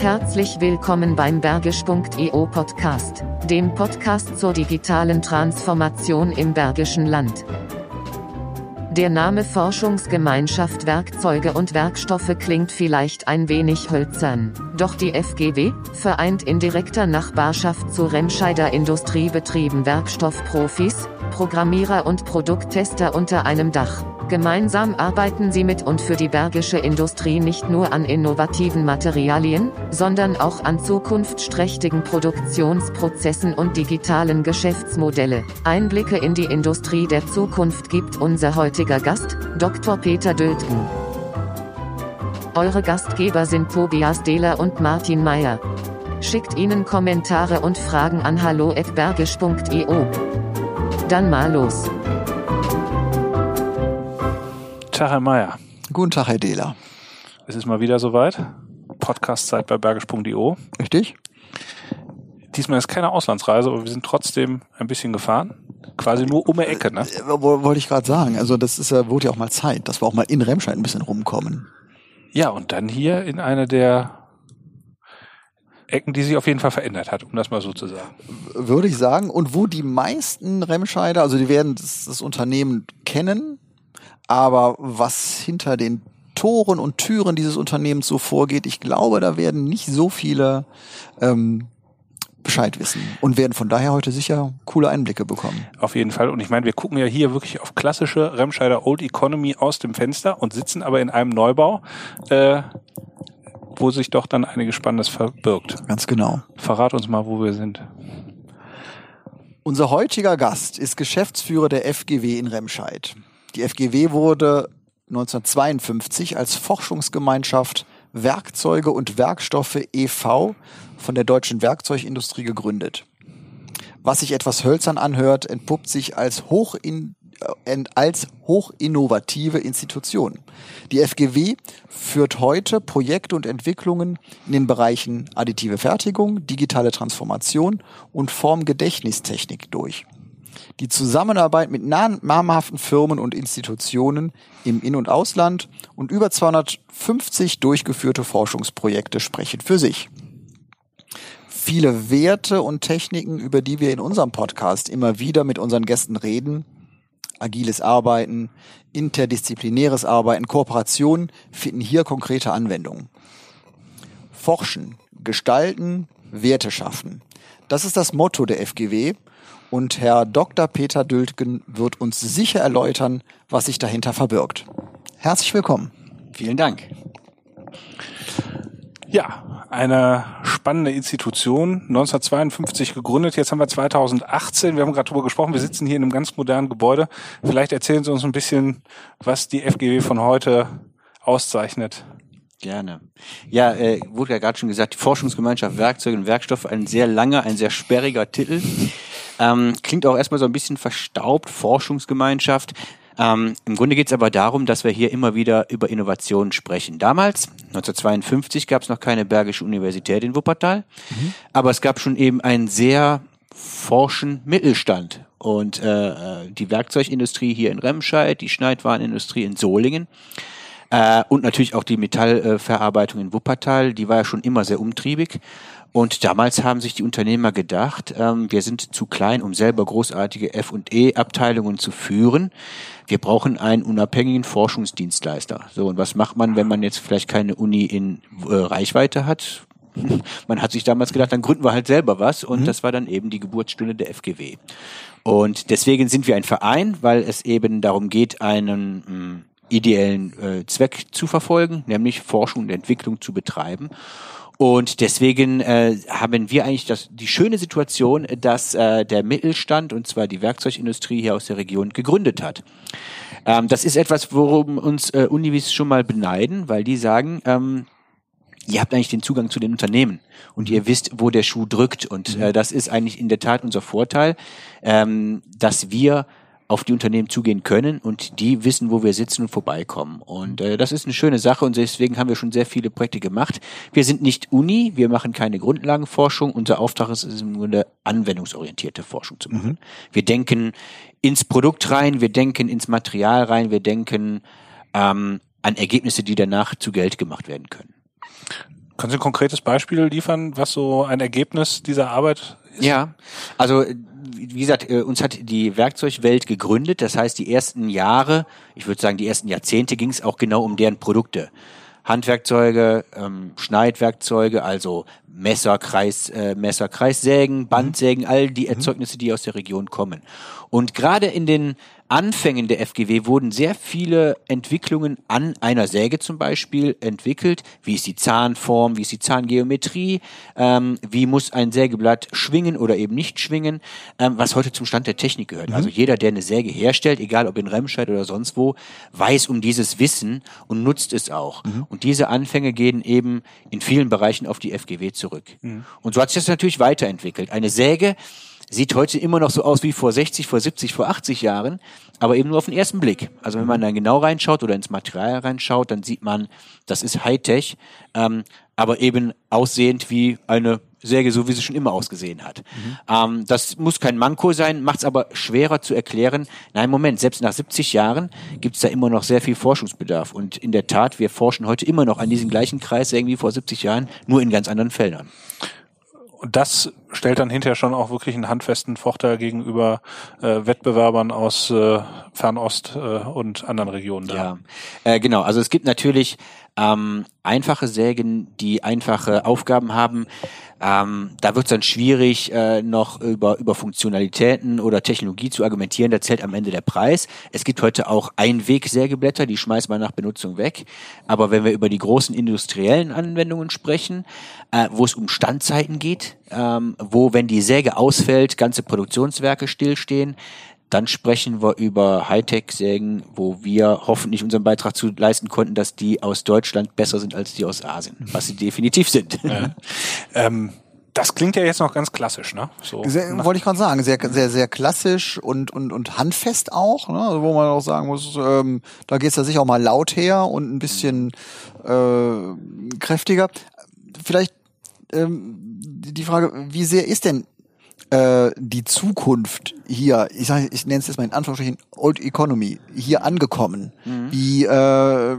Herzlich willkommen beim Bergisch.eu Podcast, dem Podcast zur digitalen Transformation im Bergischen Land. Der Name Forschungsgemeinschaft Werkzeuge und Werkstoffe klingt vielleicht ein wenig hölzern, doch die FGW vereint in direkter Nachbarschaft zu Remscheider Industriebetrieben Werkstoffprofis, Programmierer und Produkttester unter einem Dach. Gemeinsam arbeiten sie mit und für die bergische Industrie nicht nur an innovativen Materialien, sondern auch an zukunftsträchtigen Produktionsprozessen und digitalen Geschäftsmodelle. Einblicke in die Industrie der Zukunft gibt unser heutiger Gast, Dr. Peter Döltgen. Eure Gastgeber sind Tobias Dehler und Martin Meyer. Schickt ihnen Kommentare und Fragen an hallo@bergisch.eu. Dann mal los. Tag, Herr Mayer. Guten Tag, Herr Dehler. Es ist mal wieder soweit. Podcast-Zeit bei bergisch.io. Richtig? Diesmal ist keine Auslandsreise, aber wir sind trotzdem ein bisschen gefahren. Quasi nur um die Ecke, ne? Äh, Wollte ich gerade sagen. Also das ist ja, wurde ja auch mal Zeit, dass wir auch mal in Remscheid ein bisschen rumkommen. Ja, und dann hier in eine der Ecken, die sich auf jeden Fall verändert hat, um das mal so zu sagen. Würde ich sagen. Und wo die meisten Remscheider, also die werden das, das Unternehmen kennen, aber was hinter den Toren und Türen dieses Unternehmens so vorgeht, ich glaube, da werden nicht so viele ähm, Bescheid wissen und werden von daher heute sicher coole Einblicke bekommen. Auf jeden Fall. Und ich meine, wir gucken ja hier wirklich auf klassische Remscheider Old Economy aus dem Fenster und sitzen aber in einem Neubau, äh, wo sich doch dann einiges Spannendes verbirgt. Ganz genau. Verrat uns mal, wo wir sind. Unser heutiger Gast ist Geschäftsführer der FGW in Remscheid. Die FGW wurde 1952 als Forschungsgemeinschaft Werkzeuge und Werkstoffe e.V. von der deutschen Werkzeugindustrie gegründet. Was sich etwas hölzern anhört, entpuppt sich als hoch in, als hochinnovative Institution. Die FGW führt heute Projekte und Entwicklungen in den Bereichen additive Fertigung, digitale Transformation und Formgedächtnistechnik durch. Die Zusammenarbeit mit namhaften Firmen und Institutionen im In- und Ausland und über 250 durchgeführte Forschungsprojekte sprechen für sich. Viele Werte und Techniken, über die wir in unserem Podcast immer wieder mit unseren Gästen reden, agiles Arbeiten, interdisziplinäres Arbeiten, Kooperation, finden hier konkrete Anwendungen. Forschen, gestalten, Werte schaffen. Das ist das Motto der FGW und Herr Dr. Peter Dültgen wird uns sicher erläutern, was sich dahinter verbirgt. Herzlich willkommen. Vielen Dank. Ja, eine spannende Institution, 1952 gegründet, jetzt haben wir 2018, wir haben gerade drüber gesprochen, wir sitzen hier in einem ganz modernen Gebäude. Vielleicht erzählen Sie uns ein bisschen, was die FGW von heute auszeichnet. Gerne. Ja, äh, wurde ja gerade schon gesagt, die Forschungsgemeinschaft Werkzeuge und Werkstoffe, ein sehr langer, ein sehr sperriger Titel. Ähm, klingt auch erstmal so ein bisschen verstaubt, Forschungsgemeinschaft. Ähm, Im Grunde geht es aber darum, dass wir hier immer wieder über Innovationen sprechen. Damals, 1952, gab es noch keine Bergische Universität in Wuppertal, mhm. aber es gab schon eben einen sehr forschen Mittelstand. Und äh, äh die Werkzeugindustrie hier in Remscheid, die Schneidwarenindustrie in Solingen äh, und natürlich auch die Metallverarbeitung in Wuppertal, die war ja schon immer sehr umtriebig. Und damals haben sich die Unternehmer gedacht, ähm, wir sind zu klein, um selber großartige F&E-Abteilungen zu führen. Wir brauchen einen unabhängigen Forschungsdienstleister. So, und was macht man, wenn man jetzt vielleicht keine Uni in äh, Reichweite hat? Man hat sich damals gedacht, dann gründen wir halt selber was und mhm. das war dann eben die Geburtsstunde der FGW. Und deswegen sind wir ein Verein, weil es eben darum geht, einen mh, mm, ideellen äh, Zweck zu verfolgen, nämlich Forschung und Entwicklung zu betreiben. Und deswegen äh, haben wir eigentlich das, die schöne Situation, dass äh, der Mittelstand, und zwar die Werkzeugindustrie hier aus der Region, gegründet hat. Ähm, das ist etwas, worum uns äh, Univis schon mal beneiden, weil die sagen, ähm, ihr habt eigentlich den Zugang zu den Unternehmen und ihr wisst, wo der Schuh drückt. Und äh, das ist eigentlich in der Tat unser Vorteil, ähm, dass wir auf die Unternehmen zugehen können und die wissen, wo wir sitzen und vorbeikommen. Und äh, das ist eine schöne Sache und deswegen haben wir schon sehr viele Projekte gemacht. Wir sind nicht Uni, wir machen keine Grundlagenforschung. Unser Auftrag ist es im Grunde anwendungsorientierte Forschung zu machen. Mhm. Wir denken ins Produkt rein, wir denken ins Material rein, wir denken ähm, an Ergebnisse, die danach zu Geld gemacht werden können. Können Sie ein konkretes Beispiel liefern, was so ein Ergebnis dieser Arbeit ist? Ja, also wie gesagt, äh, uns hat die Werkzeugwelt gegründet. Das heißt, die ersten Jahre, ich würde sagen, die ersten Jahrzehnte ging es auch genau um deren Produkte. Handwerkzeuge, ähm, Schneidwerkzeuge, also Messer, Kreis, äh, Messer, Kreissägen, Bandsägen, all die Erzeugnisse, die aus der Region kommen. Und gerade in den Anfängen der FGW wurden sehr viele Entwicklungen an einer Säge zum Beispiel entwickelt. Wie ist die Zahnform, wie ist die Zahngeometrie, ähm, wie muss ein Sägeblatt schwingen oder eben nicht schwingen, ähm, was heute zum Stand der Technik gehört. Mhm. Also jeder, der eine Säge herstellt, egal ob in Remscheid oder sonst wo, weiß um dieses Wissen und nutzt es auch. Mhm. Und diese Anfänge gehen eben in vielen Bereichen auf die FGW zurück. Mhm. Und so hat sich das natürlich weiterentwickelt. Eine Säge sieht heute immer noch so aus wie vor 60, vor 70, vor 80 Jahren, aber eben nur auf den ersten Blick. Also wenn man dann genau reinschaut oder ins Material reinschaut, dann sieht man, das ist Hightech, ähm, aber eben aussehend wie eine Säge, so wie sie schon immer ausgesehen hat. Ähm, das muss kein Manko sein, macht es aber schwerer zu erklären. Nein, Moment, selbst nach 70 Jahren gibt es da immer noch sehr viel Forschungsbedarf. Und in der Tat, wir forschen heute immer noch an diesen gleichen Kreissägen wie vor 70 Jahren, nur in ganz anderen Feldern. Und das stellt dann hinterher schon auch wirklich einen handfesten Vorteil gegenüber äh, Wettbewerbern aus äh, Fernost äh, und anderen Regionen da. Ja, äh, genau. Also es gibt natürlich ähm, einfache Sägen, die einfache Aufgaben haben. Ähm, da wird es dann schwierig, äh, noch über, über Funktionalitäten oder Technologie zu argumentieren. Da zählt am Ende der Preis. Es gibt heute auch Einwegsägeblätter, die schmeißt man nach Benutzung weg. Aber wenn wir über die großen industriellen Anwendungen sprechen, äh, wo es um Standzeiten geht, ähm, wo, wenn die Säge ausfällt, ganze Produktionswerke stillstehen, dann sprechen wir über Hightech-Sägen, wo wir hoffentlich unseren Beitrag zu leisten konnten, dass die aus Deutschland besser sind als die aus Asien, was sie definitiv sind. Ja. Ähm, das klingt ja jetzt noch ganz klassisch, ne? So Sehr, wollte ich gerade sagen, sehr, sehr, sehr klassisch und, und, und handfest auch, ne? also wo man auch sagen muss, ähm, da geht's da sicher auch mal laut her und ein bisschen äh, kräftiger. Vielleicht ähm, die Frage, wie sehr ist denn äh, die Zukunft hier, ich sage, ich nenne es jetzt mal in Anführungsstrichen Old Economy, hier angekommen? Wie, äh,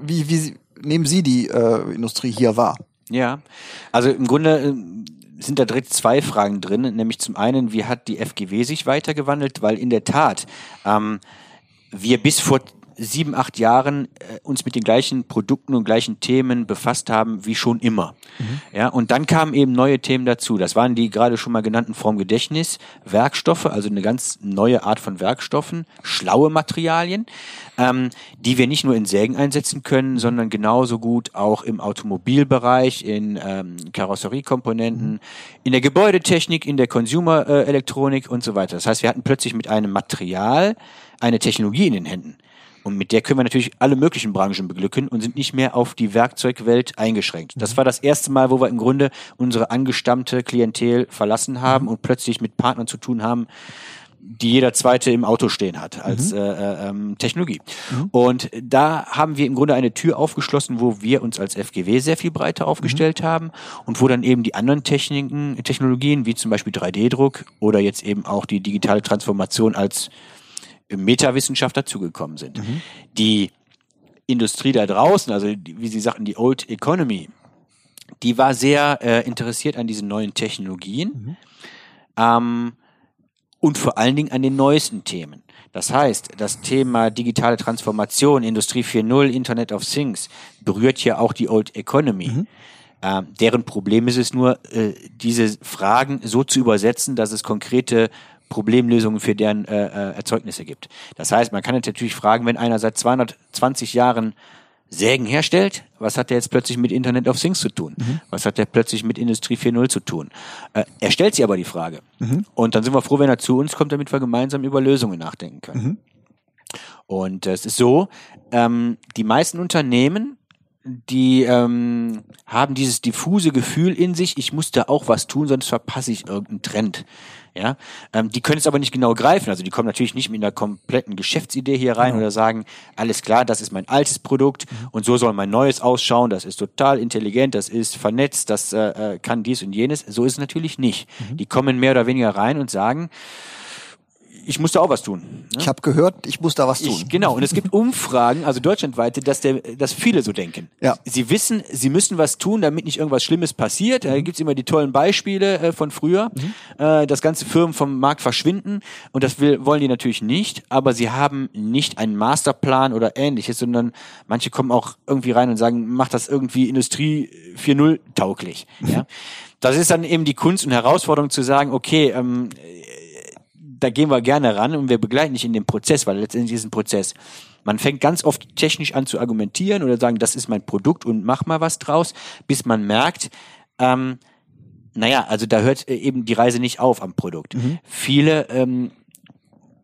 wie, wie nehmen Sie die äh, Industrie hier wahr? Ja, also im Grunde ähm, sind da direkt zwei Fragen drin, nämlich zum einen, wie hat die FGW sich weitergewandelt, weil in der Tat ähm, wir bis vor sieben, acht Jahren äh, uns mit den gleichen Produkten und gleichen Themen befasst haben wie schon immer. Ja, und dann kamen eben neue Themen dazu. Das waren die gerade schon mal genannten Formgedächtnis, Werkstoffe, also eine ganz neue Art von Werkstoffen, schlaue Materialien, ähm, die wir nicht nur in Sägen einsetzen können, sondern genauso gut auch im Automobilbereich, in ähm, Karosseriekomponenten, in der Gebäudetechnik, in der Consumer-Elektronik und so weiter. Das heißt, wir hatten plötzlich mit einem Material eine Technologie in den Händen. Und mit der können wir natürlich alle möglichen Branchen beglücken und sind nicht mehr auf die Werkzeugwelt eingeschränkt. Das war das erste Mal, wo wir im Grunde unsere angestammte Klientel verlassen haben und plötzlich mit Partnern zu tun haben, die jeder zweite im Auto stehen hat als äh, äh, ähm, Technologie. Und da haben wir im Grunde eine Tür aufgeschlossen, wo wir uns als FGW sehr viel breiter aufgestellt haben und wo dann eben die anderen Techniken, Technologien wie zum Beispiel 3D-Druck oder jetzt eben auch die digitale Transformation als Metawissenschaft dazugekommen sind. Die Industrie da draußen, also die, wie Sie sagten, die Old Economy, die war sehr äh, interessiert an diesen neuen Technologien ähm, und vor allen Dingen an den neuesten Themen. Das heißt, das Thema digitale Transformation, Industrie 4.0, Internet of Things berührt ja auch die Old Economy. Ähm, deren Problem ist es nur, äh, diese Fragen so zu übersetzen, dass es konkrete Problemlösungen für deren äh, äh, Erzeugnisse gibt. Das heißt, man kann jetzt natürlich fragen, wenn einer seit 220 Jahren Sägen herstellt, was hat der jetzt plötzlich mit Internet of Things zu tun? Was hat der plötzlich mit Industrie 4.0 zu tun? Äh, er stellt sich aber die Frage. Und dann sind wir froh, wenn er zu uns kommt, damit wir gemeinsam über Lösungen nachdenken können. Und äh, es ist so, ähm, die meisten Unternehmen, die ähm, haben dieses diffuse Gefühl in sich, ich muss da auch was tun, sonst verpasse ich irgendeinen Trend. Ja, ähm, die können es aber nicht genau greifen. Also die kommen natürlich nicht mit einer kompletten Geschäftsidee hier rein oder sagen, alles klar, das ist mein altes Produkt und so soll mein neues ausschauen. Das ist total intelligent, das ist vernetzt, das äh, äh, kann dies und jenes. So ist es natürlich nicht. Die kommen mehr oder weniger rein und sagen, ich musste auch was tun. Ne? Ich habe gehört, ich muss da was tun. Ich, genau, und es gibt Umfragen, also deutschlandweite, dass, der, dass viele so denken. Ja. Sie wissen, sie müssen was tun, damit nicht irgendwas Schlimmes passiert. Da gibt's immer die tollen Beispiele äh, von früher, äh, dass ganze Firmen vom Markt verschwinden und das will, wollen die natürlich nicht, aber sie haben nicht einen Masterplan oder ähnliches, sondern manche kommen auch irgendwie rein und sagen, mach das irgendwie Industrie 4.0 tauglich. Ja? Das ist dann eben die Kunst und Herausforderung zu sagen, okay, ähm, da gehen wir gerne ran und wir begleiten dich in dem Prozess, weil letztendlich ist es ein Prozess. Man fängt ganz oft technisch an zu argumentieren oder sagen, das ist mein Produkt und mach mal was draus, bis man merkt, ähm, naja, also da hört äh, eben die Reise nicht auf am Produkt. Viele ähm,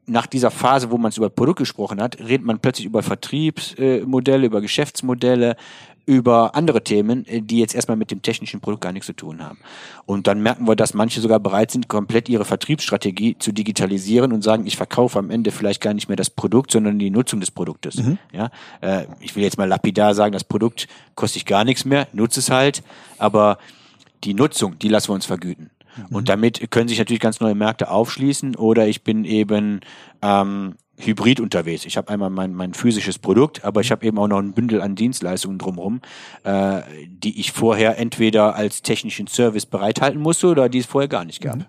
nach dieser Phase, wo man über Produkt gesprochen hat, redet man plötzlich über Vertriebsmodelle, über Geschäftsmodelle, über andere Themen, äh, die jetzt erstmal mit dem technischen Produkt gar nichts zu tun haben. Und dann merken wir, dass manche sogar bereit sind, komplett ihre Vertriebsstrategie zu digitalisieren und sagen, ich verkaufe am Ende vielleicht gar nicht mehr das Produkt, sondern die Nutzung des Produktes. Ja, äh, ich will jetzt mal lapidar sagen, das Produkt kostet ich gar nichts mehr, nutze es halt, aber die Nutzung, die lassen wir uns vergüten. Und damit können sich natürlich ganz neue Märkte aufschließen oder ich bin eben ähm, hybrid unterwegs. Ich habe einmal mein, mein physisches Produkt, aber ich habe eben auch noch ein Bündel an Dienstleistungen drumherum, äh, die ich vorher entweder als technischen Service bereithalten musste oder die es vorher gar nicht gab.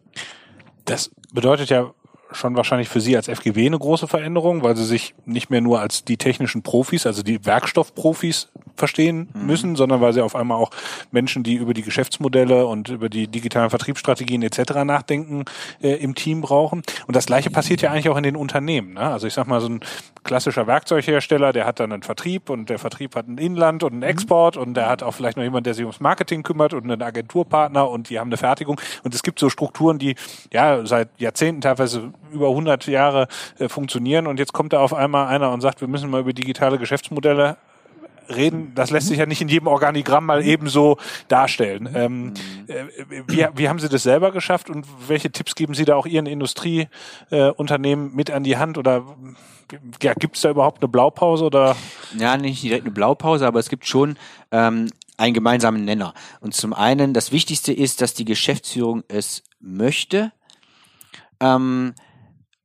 Das bedeutet ja schon wahrscheinlich für Sie als FGW eine große Veränderung, weil Sie sich nicht mehr nur als die technischen Profis, also die Werkstoffprofis verstehen müssen, sondern weil Sie auf einmal auch Menschen, die über die Geschäftsmodelle und über die digitalen Vertriebsstrategien etc. nachdenken, äh, im Team brauchen. Und das Gleiche passiert ja eigentlich auch in den Unternehmen. Ne? Also ich sag mal, so ein klassischer Werkzeughersteller, der hat dann einen Vertrieb und der Vertrieb hat ein Inland und einen Export und der hat auch vielleicht noch jemand, der sich ums Marketing kümmert und einen Agenturpartner und die haben eine Fertigung. Und es gibt so Strukturen, die ja seit Jahrzehnten teilweise über 100 Jahre äh, funktionieren und jetzt kommt da auf einmal einer und sagt, wir müssen mal über digitale Geschäftsmodelle reden, das lässt sich ja nicht in jedem Organigramm mal ebenso darstellen. Ähm, äh, wie, wie haben Sie das selber geschafft und welche Tipps geben Sie da auch Ihren Industrieunternehmen mit an die Hand oder ja, gibt es da überhaupt eine Blaupause oder? Ja, nicht direkt eine Blaupause, aber es gibt schon ähm, einen gemeinsamen Nenner. Und zum einen, das Wichtigste ist, dass die Geschäftsführung es möchte ähm,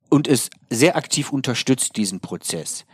und es sehr aktiv unterstützt, diesen Prozess.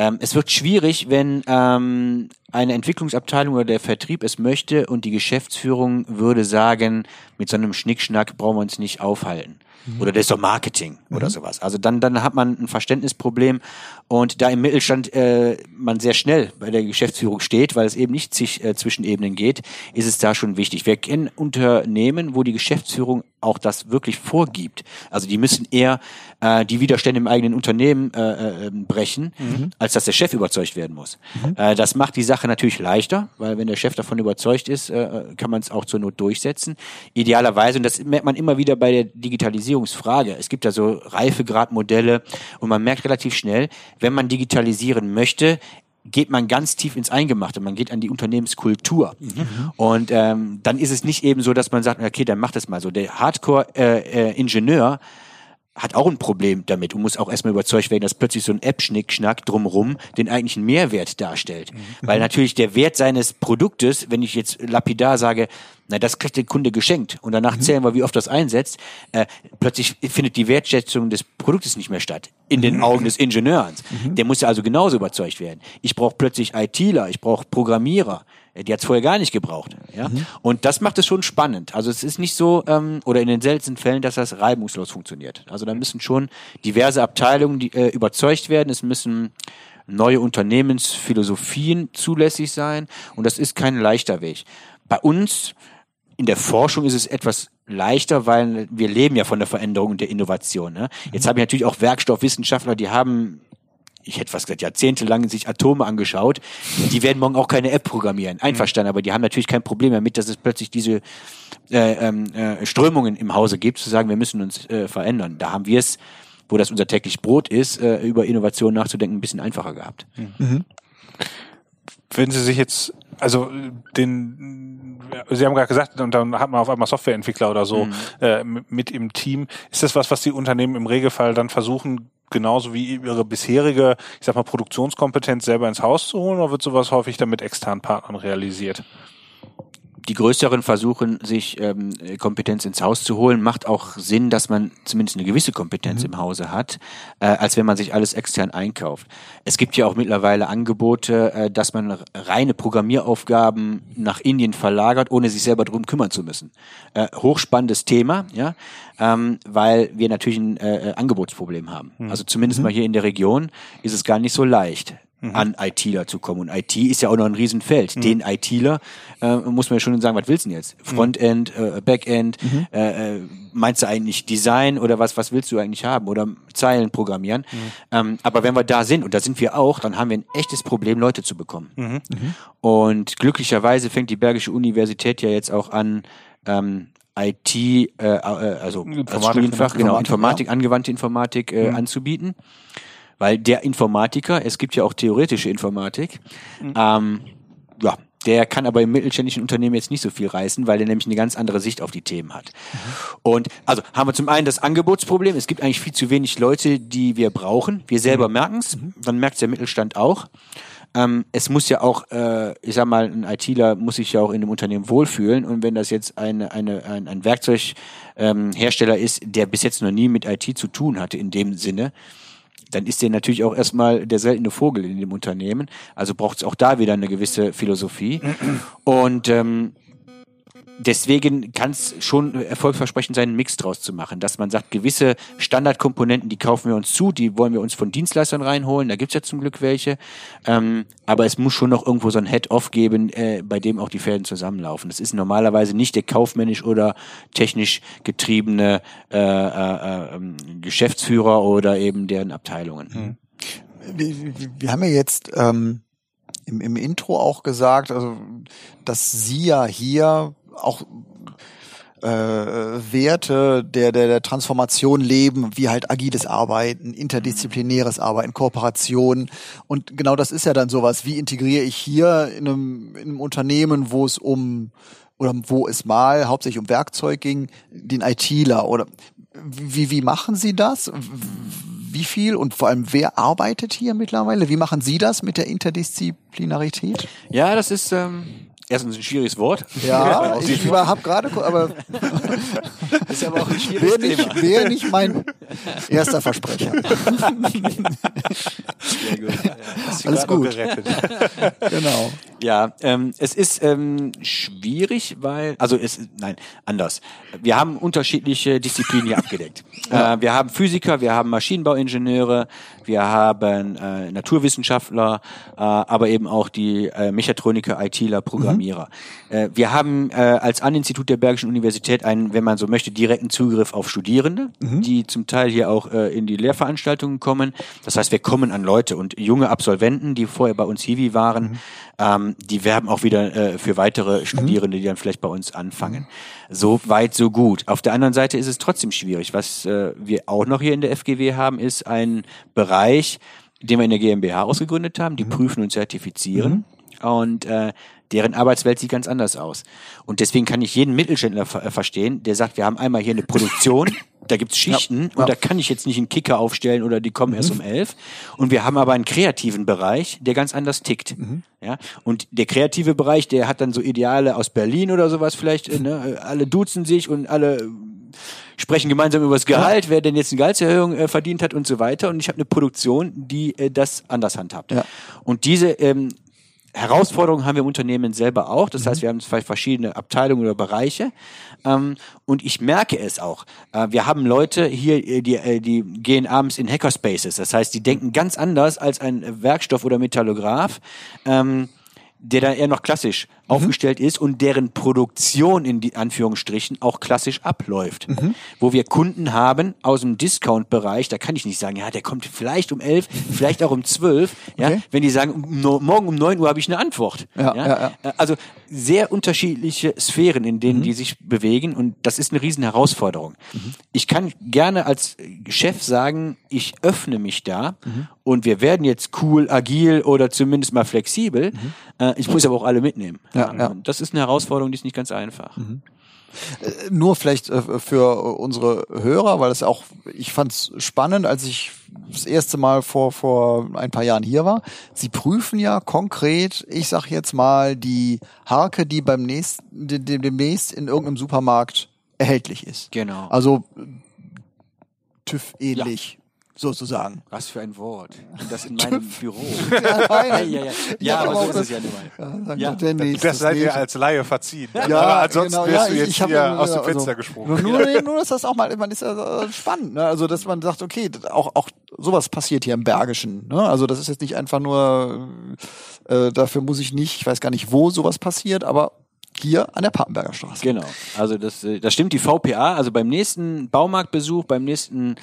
Ähm, es wird schwierig, wenn ähm, eine Entwicklungsabteilung oder der Vertrieb es möchte und die Geschäftsführung würde sagen, mit so einem Schnickschnack brauchen wir uns nicht aufhalten. Oder das ist doch Marketing oder sowas. Also dann, dann hat man ein Verständnisproblem und da im Mittelstand äh, man sehr schnell bei der Geschäftsführung steht, weil es eben nicht sich äh, zwischen Ebenen geht, ist es da schon wichtig. Wir kennen Unternehmen, wo die Geschäftsführung auch das wirklich vorgibt. Also die müssen eher äh, die Widerstände im eigenen Unternehmen äh, äh, brechen, als dass der Chef überzeugt werden muss. Äh, das macht die Sache natürlich leichter, weil wenn der Chef davon überzeugt ist, äh, kann man es auch zur Not durchsetzen. Idealerweise, und das merkt man immer wieder bei der Digitalisierungsfrage, es gibt da so Reifegradmodelle und man merkt relativ schnell, wenn man digitalisieren möchte, geht man ganz tief ins Eingemachte, man geht an die Unternehmenskultur. Und ähm, dann ist es nicht eben so, dass man sagt, okay, dann mach das mal so. Der Hardcore-Ingenieur hat auch ein Problem damit und muss auch erstmal überzeugt werden, dass plötzlich so ein App-Schnickschnack drumrum den eigentlichen Mehrwert darstellt. Weil natürlich der Wert seines Produktes, wenn ich jetzt lapidar sage, na, das kriegt der Kunde geschenkt und danach zählen wir, wie oft das einsetzt, äh, plötzlich findet die Wertschätzung des Produktes nicht mehr statt. In den Augen des Ingenieurs. Der muss ja also genauso überzeugt werden. Ich brauche plötzlich ITler, ich brauche Programmierer. Äh, Die hat es vorher gar nicht gebraucht. Ja? Und das macht es schon spannend. Also es ist nicht so, ähm, oder in den seltensten Fällen, dass das reibungslos funktioniert. Also da müssen schon diverse Abteilungen die, äh, überzeugt werden. Es müssen neue Unternehmensphilosophien zulässig sein. Und das ist kein leichter Weg. Bei uns in der Forschung ist es etwas leichter, weil wir leben ja von der Veränderung und der Innovation. Ne? Jetzt habe ich natürlich auch Werkstoffwissenschaftler, die haben ich hätte fast gesagt, jahrzehntelang sich Atome angeschaut. Die werden morgen auch keine App programmieren. Einverstanden, aber die haben natürlich kein Problem damit, dass es plötzlich diese äh, ähm, äh, Strömungen im Hause gibt, zu sagen, wir müssen uns äh, verändern. Da haben wir es, wo das unser täglich Brot ist, äh, über Innovation nachzudenken, ein bisschen einfacher gehabt. wenn Sie sich jetzt, also den, Sie haben gerade gesagt, und dann hat man auf einmal Softwareentwickler oder so äh, mit im Team. Ist das was, was die Unternehmen im Regelfall dann versuchen, genauso wie ihre bisherige, ich sag mal, Produktionskompetenz selber ins Haus zu holen, oder wird sowas häufig dann mit externen Partnern realisiert? Die Größeren versuchen, sich ähm, Kompetenz ins Haus zu holen. Macht auch Sinn, dass man zumindest eine gewisse Kompetenz mhm. im Hause hat, äh, als wenn man sich alles extern einkauft. Es gibt ja auch mittlerweile Angebote, äh, dass man reine Programmieraufgaben nach Indien verlagert, ohne sich selber drum kümmern zu müssen. Äh, hochspannendes Thema, ja, ähm, weil wir natürlich ein äh, Angebotsproblem haben. Mhm. Also zumindest mhm. mal hier in der Region ist es gar nicht so leicht mhm. an ITler zu kommen. Und IT ist ja auch noch ein Riesenfeld. Mhm. Den ITler äh, muss man ja schon sagen, was willst du denn jetzt? Mhm. Frontend, äh, Backend, mhm. äh, äh, meinst du eigentlich Design oder was, was willst du eigentlich haben? Oder Zeilen programmieren? Mhm. Ähm, aber wenn wir da sind, und da sind wir auch, dann haben wir ein echtes Problem, Leute zu bekommen. Mhm. Und glücklicherweise fängt die Bergische Universität ja jetzt auch an, ähm, IT, äh, äh also Informatik, als Studienfach, genau, Informatik, angewandte Informatik äh, mhm. anzubieten. Weil der Informatiker, es gibt ja auch theoretische Informatik, mhm. ähm, ja, der kann aber im mittelständischen Unternehmen jetzt nicht so viel reißen, weil der nämlich eine ganz andere Sicht auf die Themen hat. Mhm. Und also haben wir zum einen das Angebotsproblem. Es gibt eigentlich viel zu wenig Leute, die wir brauchen. Wir selber mhm. merken es, mhm. dann merkt der Mittelstand auch. Ähm, es muss ja auch, äh, ich sag mal, ein ITler muss sich ja auch in dem Unternehmen wohlfühlen. Und wenn das jetzt eine, eine, ein, ein Werkzeughersteller ähm, ist, der bis jetzt noch nie mit IT zu tun hatte in dem Sinne, dann ist der natürlich auch erstmal der seltene Vogel in dem Unternehmen. Also braucht es auch da wieder eine gewisse Philosophie. Und ähm, deswegen kann es schon erfolgsversprechend sein, einen Mix draus zu machen, dass man sagt, gewisse Standardkomponenten, die kaufen wir uns zu, die wollen wir uns von Dienstleistern reinholen, da gibt's ja zum Glück welche, ähm, aber es muss schon noch irgendwo so ein Head-Off geben, äh, bei dem auch die Fäden zusammenlaufen. Das ist normalerweise nicht der kaufmännisch oder technisch getriebene äh, äh, äh, Geschäftsführer oder eben deren Abteilungen. Hm. Wir, wir, haben ja jetzt ähm, im, im Intro auch gesagt, also dass Sie ja hier auch äh, Werte der, der, der Transformation leben, wie halt agiles Arbeiten, interdisziplinäres Arbeiten, Kooperation. Und genau das ist ja dann sowas, wie integriere ich hier in einem, in einem Unternehmen, wo es um oder wo es mal hauptsächlich um Werkzeug ging, den ITler oder wie, wie machen Sie das? Wie viel und vor allem wer arbeitet hier mittlerweile? Wie machen Sie das mit der Interdisziplinarität? Ja, das ist ähm, erstens ein schwieriges Wort. Ja, ich habe gerade, aber ist aber auch ein schwieriges wäre nicht, wäre nicht mein erster Versprecher. Sehr gut. Ja, Alles gut. genau. Ja, ähm, es ist ähm, schwierig, weil, also es, nein, anders. Wir haben unterschiedliche Disziplinen hier abgedeckt. Ja. Äh, wir haben Physiker, wir haben Maschinenbauingenieure, wir haben äh, Naturwissenschaftler, äh, aber eben auch die äh, Mechatroniker, ITler, Programmierer. Mhm. Äh, wir haben äh, als An-Institut der Bergischen Universität einen, wenn man so möchte, direkten Zugriff auf Studierende, mhm. die zum Teil hier auch äh, in die Lehrveranstaltungen kommen. Das heißt, wir kommen an Leute und junge Absolventen, die vorher bei uns Hiwi waren, mhm. ähm, die werben auch wieder äh, für weitere Studierende, die dann vielleicht bei uns anfangen. So weit, so gut. Auf der anderen Seite ist es trotzdem schwierig. Was äh, wir auch noch hier in der FGW haben, ist ein Bereich, den wir in der GmbH ausgegründet haben, die mhm. prüfen und zertifizieren. Mhm. Und äh, deren Arbeitswelt sieht ganz anders aus. Und deswegen kann ich jeden Mittelständler ver äh, verstehen, der sagt, wir haben einmal hier eine Produktion, da gibt's Schichten ja, und ja. da kann ich jetzt nicht einen Kicker aufstellen oder die kommen mhm. erst um elf. Und wir haben aber einen kreativen Bereich, der ganz anders tickt. Mhm. Ja, und der kreative Bereich, der hat dann so Ideale aus Berlin oder sowas vielleicht. Äh, ne? Alle duzen sich und alle sprechen gemeinsam über das Gehalt, ja. wer denn jetzt eine Gehaltserhöhung äh, verdient hat und so weiter. Und ich habe eine Produktion, die äh, das anders handhabt. Ja. Und diese ähm, Herausforderungen haben wir im Unternehmen selber auch. Das heißt, mhm. wir haben zwei verschiedene Abteilungen oder Bereiche. Ähm, und ich merke es auch. Äh, wir haben Leute hier, äh, die, äh, die gehen abends in Hackerspaces. Das heißt, die denken ganz anders als ein Werkstoff- oder Metallograph. Ähm, der dann eher noch klassisch. Aufgestellt ist und deren Produktion in die Anführungsstrichen auch klassisch abläuft. Mhm. Wo wir Kunden haben aus dem Discount-Bereich, da kann ich nicht sagen, ja, der kommt vielleicht um elf, vielleicht auch um zwölf, okay. ja, wenn die sagen, morgen um neun Uhr habe ich eine Antwort. Ja, ja. ja, ja. Also sehr unterschiedliche Sphären, in denen mhm. die sich bewegen und das ist eine riesen Herausforderung. Mhm. Ich kann gerne als Chef sagen, ich öffne mich da mhm. und wir werden jetzt cool, agil oder zumindest mal flexibel. Mhm. Äh, ich muss aber auch alle mitnehmen. Ja, ja. Das ist eine Herausforderung, die ist nicht ganz einfach. Mhm. Äh, Nur vielleicht äh, für unsere Hörer, weil es auch, ich fand es spannend, als ich das erste Mal vor, vor ein paar Jahren hier war. Sie prüfen ja konkret, ich sag jetzt mal, die Harke, die beim nächsten, de- de- demnächst in irgendeinem Supermarkt erhältlich ist. Genau. Also TÜV-ähnlich, sozusagen. Was für ein Wort. Das in meinem Büro. Ja, nein. ja, ja. Ja, ja aber aber so ist es ja nun mal. Ja, Ja, nächste, Das seid ihr als Laie verziehen. Ja, Aber ansonsten genau, wärst ja, du jetzt ich hab hier aus dem also, Fenster gesprungen. Nur, nur, nur, dass das auch mal, man ist ja spannend, ne? Also, dass man sagt, okay, auch, auch sowas passiert hier im Bergischen, ne? Also, das ist jetzt nicht einfach nur, äh, dafür muss ich nicht, ich weiß gar nicht, wo sowas passiert, aber hier an der Papenberger Straße. Genau. Also das, äh, das stimmt die VPA. Also beim nächsten Baumarktbesuch, beim nächsten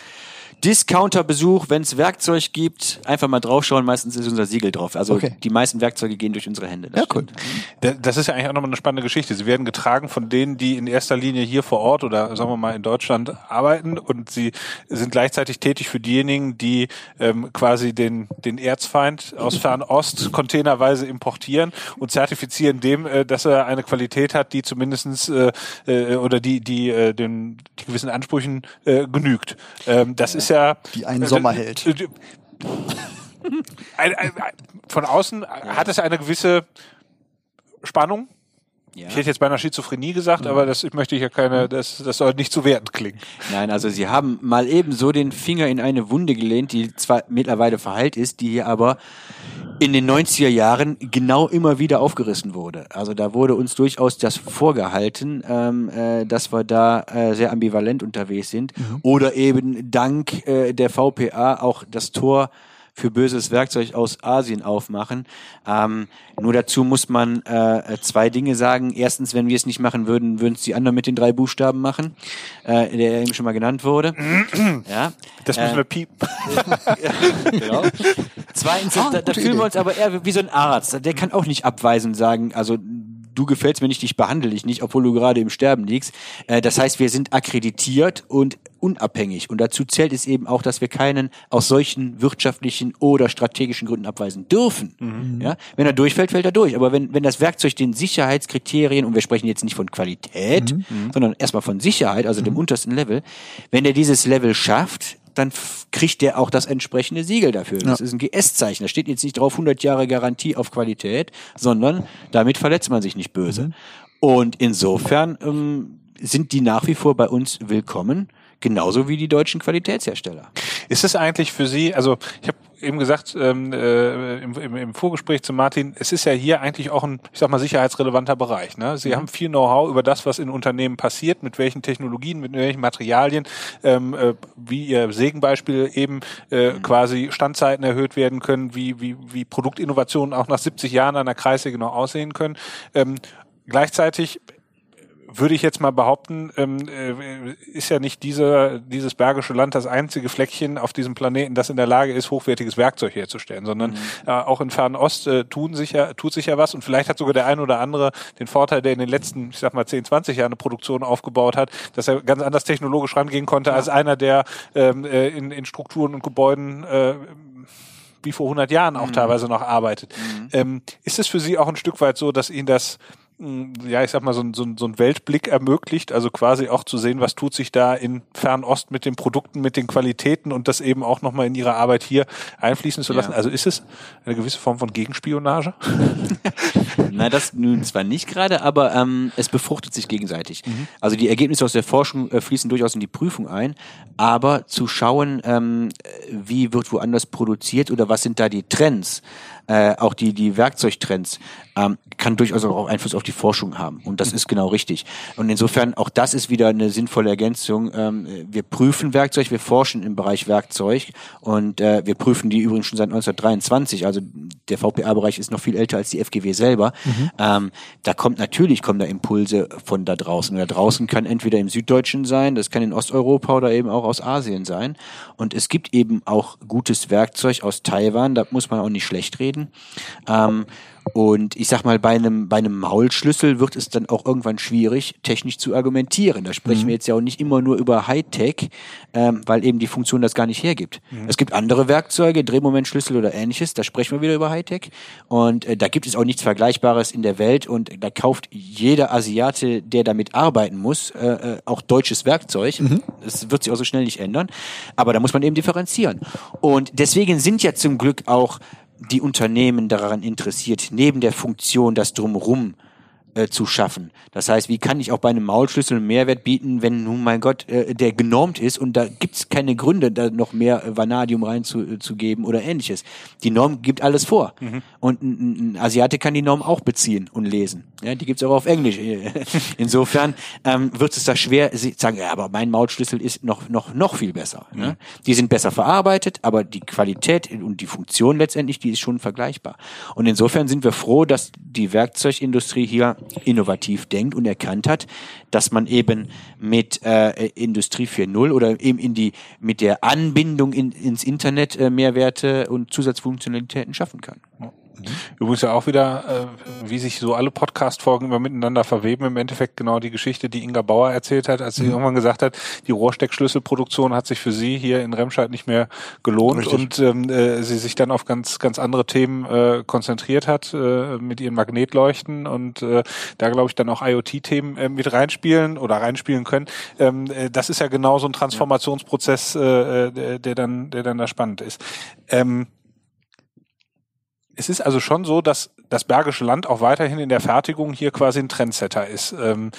Discounterbesuch, wenn es Werkzeug gibt, einfach mal draufschauen. Meistens ist unser Siegel drauf. Also Okay. die meisten Werkzeuge gehen durch unsere Hände. Das Ja, cool. stimmt. Da- Das ist ja eigentlich auch nochmal eine spannende Geschichte. Sie werden getragen von denen, die in erster Linie hier vor Ort oder sagen wir mal in Deutschland arbeiten und sie sind gleichzeitig tätig für diejenigen, die ähm, quasi den, den Erzfeind aus Fernost containerweise importieren und zertifizieren dem, äh, dass er eine Qualität hat, die zumindestens äh, äh, oder die, die, äh, den die gewissen Ansprüchen äh, genügt. Ähm, das ist ja Die einen Sommer hält. äh, äh, ein, ein, ein, von außen hat es eine gewisse Spannung. Ja. Ich hätte jetzt beinahe Schizophrenie gesagt, aber das ich möchte ich ja keine, das, das soll nicht zu wertend klingen. Nein, also sie haben mal eben so den Finger in eine Wunde gelehnt, die zwar mittlerweile verheilt ist, die hier aber in den 90er Jahren genau immer wieder aufgerissen wurde. Also da wurde uns durchaus das vorgehalten, ähm, äh, dass wir da äh, sehr ambivalent unterwegs sind oder eben dank äh, der VPA auch das Tor für böses Werkzeug aus Asien aufmachen. Ähm, nur dazu muss man äh, zwei Dinge sagen. Erstens, wenn wir es nicht machen würden, würden es die anderen mit den drei Buchstaben machen, äh, der eben schon mal genannt wurde. ja. Das müssen Äh, wir piepen. Genau. Zweitens, Ah, da, da fühlen Idee. wir uns aber eher wie so ein Arzt. Der kann auch nicht abweisen und sagen, also du gefällst mir nicht, ich behandle dich nicht, obwohl du gerade im Sterben liegst. Äh, das heißt, wir sind akkreditiert und unabhängig. Und dazu zählt es eben auch, dass wir keinen aus solchen wirtschaftlichen oder strategischen Gründen abweisen dürfen. Ja? Wenn er durchfällt, fällt er durch. Aber wenn, wenn das Werkzeug den Sicherheitskriterien, und wir sprechen jetzt nicht von Qualität, sondern erstmal von Sicherheit, also dem untersten Level, wenn er dieses Level schafft, dann kriegt der auch das entsprechende Siegel dafür. Das ist ein GS-Zeichen. Da steht jetzt nicht drauf 100 Jahre Garantie auf Qualität, sondern damit verletzt man sich nicht böse. Und insofern ähm, sind die nach wie vor bei uns willkommen, genauso wie die deutschen Qualitätshersteller. Ist es eigentlich für Sie, also ich habe eben gesagt ähm, äh, im, im, im Vorgespräch zu Martin, es ist ja hier eigentlich auch ein, ich sag mal, sicherheitsrelevanter Bereich. Ne? Sie haben viel Know-how über das, was in Unternehmen passiert, mit welchen Technologien, mit welchen Materialien, ähm, äh, wie Ihr Sägenbeispiel eben äh, quasi Standzeiten erhöht werden können, wie, wie, wie Produktinnovationen auch nach 70 Jahren einer Kreissäge noch aussehen können. Ähm, gleichzeitig würde ich jetzt mal behaupten, ähm, äh, ist ja nicht dieser, dieses bergische Land das einzige Fleckchen auf diesem Planeten, das in der Lage ist, hochwertiges Werkzeug herzustellen, sondern äh, auch in Fernost äh, tun sich ja, tut sich ja was. Und vielleicht hat sogar der ein oder andere den Vorteil, der in den letzten, ich sag mal, 10, 20 Jahren eine Produktion aufgebaut hat, dass er ganz anders technologisch rangehen konnte als einer, der ähm, äh, in, in Strukturen und Gebäuden äh, wie vor 100 Jahren auch teilweise noch arbeitet. Ähm, ist es für Sie auch ein Stück weit so, dass Ihnen das ja, ich sag mal, so ein, so, so ein Weltblick ermöglicht, also quasi auch zu sehen, was tut sich da in Fernost mit den Produkten, mit den Qualitäten und das eben auch nochmal in ihre Arbeit hier einfließen zu lassen. Ja. Also ist es eine gewisse Form von Gegenspionage? Na, das nun zwar nicht gerade, aber ähm, es befruchtet sich gegenseitig. Also die Ergebnisse aus der Forschung äh, fließen durchaus in die Prüfung ein, aber zu schauen, ähm, wie wird woanders produziert oder was sind da die Trends, äh, auch die, die Werkzeugtrends, ähm, kann durchaus auch Einfluss auf die Forschung haben. Und das ist genau richtig. Und insofern, auch das ist wieder eine sinnvolle Ergänzung. Ähm, wir prüfen Werkzeug, wir forschen im Bereich Werkzeug und äh, wir prüfen die übrigens schon seit 1923. Also der VPA-Bereich ist noch viel älter als die FGW selber. Ähm, da kommt natürlich kommen da Impulse von da draußen. Und da draußen kann entweder im Süddeutschen sein, das kann in Osteuropa oder eben auch aus Asien sein. Und es gibt eben auch gutes Werkzeug aus Taiwan, da muss man auch nicht schlecht reden. Ähm, Und ich sag mal, bei einem, bei einem Maulschlüssel wird es dann auch irgendwann schwierig, technisch zu argumentieren. Da sprechen Mhm. wir jetzt ja auch nicht immer nur über Hightech, ähm, weil eben die Funktion das gar nicht hergibt. Mhm. Es gibt andere Werkzeuge, Drehmomentschlüssel oder ähnliches, da sprechen wir wieder über Hightech. Und äh, da gibt es auch nichts Vergleichbares in der Welt und da kauft jeder Asiate, der damit arbeiten muss, äh, äh, auch deutsches Werkzeug. Das wird sich auch so schnell nicht ändern. Aber da muss man eben differenzieren. Und deswegen sind ja zum Glück auch die Unternehmen daran interessiert, neben der Funktion das drumherum äh, zu schaffen. Das heißt, wie kann ich auch bei einem Maulschlüssel einen Mehrwert bieten, wenn nun, mein Gott, äh, der genormt ist und da gibt's keine Gründe, da noch mehr äh, Vanadium reinzugeben zu geben oder ähnliches. Die Norm gibt alles vor. Und ein, ein, Asiate kann die Norm auch beziehen und lesen. Ja, die gibt's auch auf Englisch. Insofern ähm, wird es da schwer, sie sagen, ja, aber mein Maulschlüssel ist noch, noch, noch viel besser. Ne? Die sind besser verarbeitet, aber die Qualität und die Funktion letztendlich, die ist schon vergleichbar. Und insofern sind wir froh, dass die Werkzeugindustrie hier innovativ denkt und erkannt hat, dass man eben mit äh, Industrie 4.0 oder eben in die mit der Anbindung in, ins Internet äh, Mehrwerte und Zusatzfunktionalitäten schaffen kann. Übrigens ja auch wieder, äh, wie sich so alle Podcast-Folgen immer miteinander verweben, im Endeffekt genau die Geschichte, die Inga Bauer erzählt hat, als sie irgendwann gesagt hat, die Rohrsteckschlüsselproduktion hat sich für sie hier in Remscheid nicht mehr gelohnt Richtig. und ähm, äh, sie sich dann auf ganz, ganz andere Themen äh, konzentriert hat äh, mit ihren Magnetleuchten und äh, da glaube ich dann auch IoT-Themen äh, mit reinspielen oder reinspielen können. Ähm, äh, das ist ja genau so ein Transformationsprozess, äh, der, der dann, der dann da spannend ist. Ähm, es ist also schon so, dass das Bergische Land auch weiterhin in der Fertigung hier quasi ein Trendsetter ist. Ähm,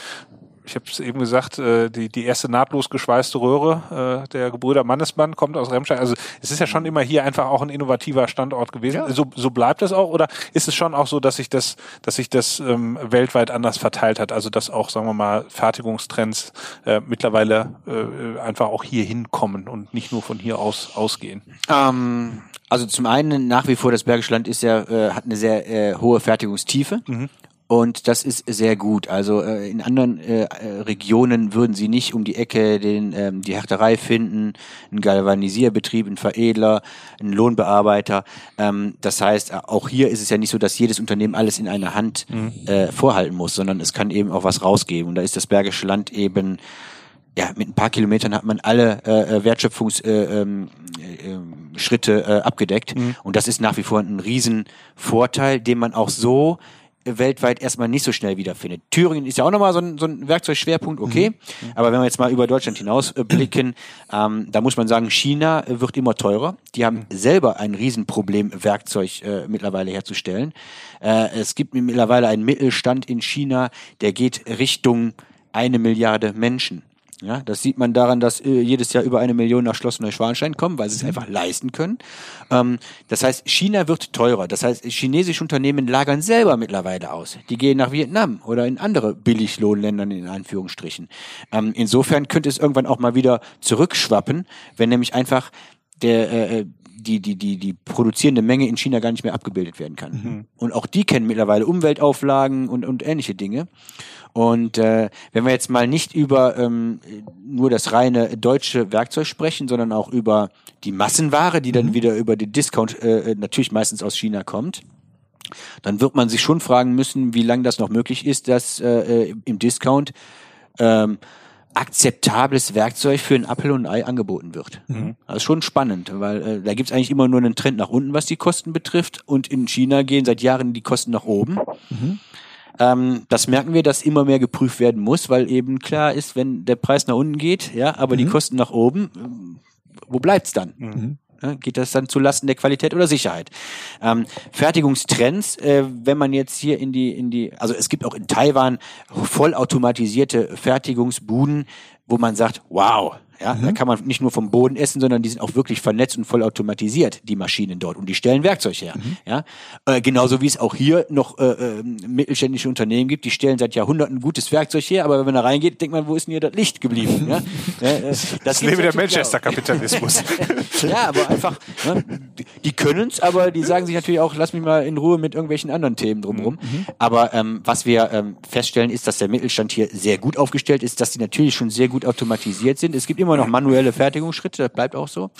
ich habe es eben gesagt, äh, die, die erste nahtlos geschweißte Röhre äh, der Gebrüder Mannesmann kommt aus Remscheid. Also es ist ja schon immer hier einfach auch ein innovativer Standort gewesen. So, so bleibt es auch oder ist es schon auch so, dass sich das, dass sich das ähm, weltweit anders verteilt hat? Also dass auch, sagen wir mal, Fertigungstrends äh, mittlerweile äh, einfach auch hier hinkommen und nicht nur von hier aus ausgehen. Ähm, also zum einen nach wie vor das Bergische Land ist ja äh, hat eine sehr äh, hohe Fertigungstiefe. Und das ist sehr gut. Also äh, in anderen äh, äh, Regionen würden sie nicht um die Ecke den, ähm, die Härterei finden, einen Galvanisierbetrieb, einen Veredler, einen Lohnbearbeiter. Ähm, das heißt, äh, auch hier ist es ja nicht so, dass jedes Unternehmen alles in einer Hand äh, vorhalten muss, sondern es kann eben auch was rausgeben. Und da ist das Bergische Land eben ja, mit ein paar Kilometern hat man alle äh, Wertschöpfungsschritte äh, ähm, äh, Schritte, äh, abgedeckt. Und das ist nach wie vor ein Riesenvorteil, den man auch so weltweit erstmal nicht so schnell wiederfindet. Thüringen ist ja auch nochmal so ein, so ein Werkzeugschwerpunkt, okay. Aber wenn wir jetzt mal über Deutschland hinaus äh, blicken, ähm, da muss man sagen, China äh, wird immer teurer. Die haben selber ein Riesenproblem, Werkzeug äh, mittlerweile herzustellen. Äh, es gibt mittlerweile einen Mittelstand in China, der geht Richtung eine Milliarde Menschen. Ja, das sieht man daran, dass äh, jedes Jahr über eine Million nach Schloss Neuschwanstein kommen, weil sie es einfach leisten können. Ähm, das heißt, China wird teurer. Das heißt, chinesische Unternehmen lagern selber mittlerweile aus. Die gehen nach Vietnam oder in andere Billiglohnländern in Anführungsstrichen. Ähm, insofern könnte es irgendwann auch mal wieder zurückschwappen, wenn nämlich einfach der äh, die, die, die, die produzierende Menge in China gar nicht mehr abgebildet werden kann. Und auch die kennen mittlerweile Umweltauflagen und, und ähnliche Dinge. Und äh, wenn wir jetzt mal nicht über ähm, nur das reine deutsche Werkzeug sprechen, sondern auch über die Massenware, die dann wieder über den Discount äh, natürlich meistens aus China kommt, dann wird man sich schon fragen müssen, wie lange das noch möglich ist, dass äh, im Discount ähm, akzeptables Werkzeug für ein Apfel und ein Ei angeboten wird. Das ist schon spannend, weil äh, da gibt's eigentlich immer nur einen Trend nach unten, was die Kosten betrifft. Und in China gehen seit Jahren die Kosten nach oben. Ähm, das merken wir, dass immer mehr geprüft werden muss, weil eben klar ist, wenn der Preis nach unten geht, ja, aber die Kosten nach oben, wo bleibt's dann? Ja, geht das dann zu Lasten der Qualität oder Sicherheit? Ähm, Fertigungstrends, äh, wenn man jetzt hier in die, in die, also es gibt auch in Taiwan vollautomatisierte Fertigungsbuden, wo man sagt, wow, ja, da kann man nicht nur vom Boden essen, sondern die sind auch wirklich vernetzt und vollautomatisiert, die Maschinen dort. Und die stellen Werkzeug her. Ja, äh, genauso wie es auch hier noch äh, äh, mittelständische Unternehmen gibt, die stellen seit Jahrhunderten gutes Werkzeug her, aber wenn man da reingeht, denkt man, wo ist denn hier das Licht geblieben? Ja? Äh, das Das gibt's lebe der Manchester-Kapitalismus. ja, aber einfach, ne, die- die können's, aber die sagen sich natürlich auch, lass mich mal in Ruhe mit irgendwelchen anderen Themen drumherum. Aber ähm, was wir ähm, feststellen, ist, dass der Mittelstand hier sehr gut aufgestellt ist, dass die natürlich schon sehr gut automatisiert sind. Es gibt immer immer noch manuelle Fertigungsschritte, das bleibt auch so.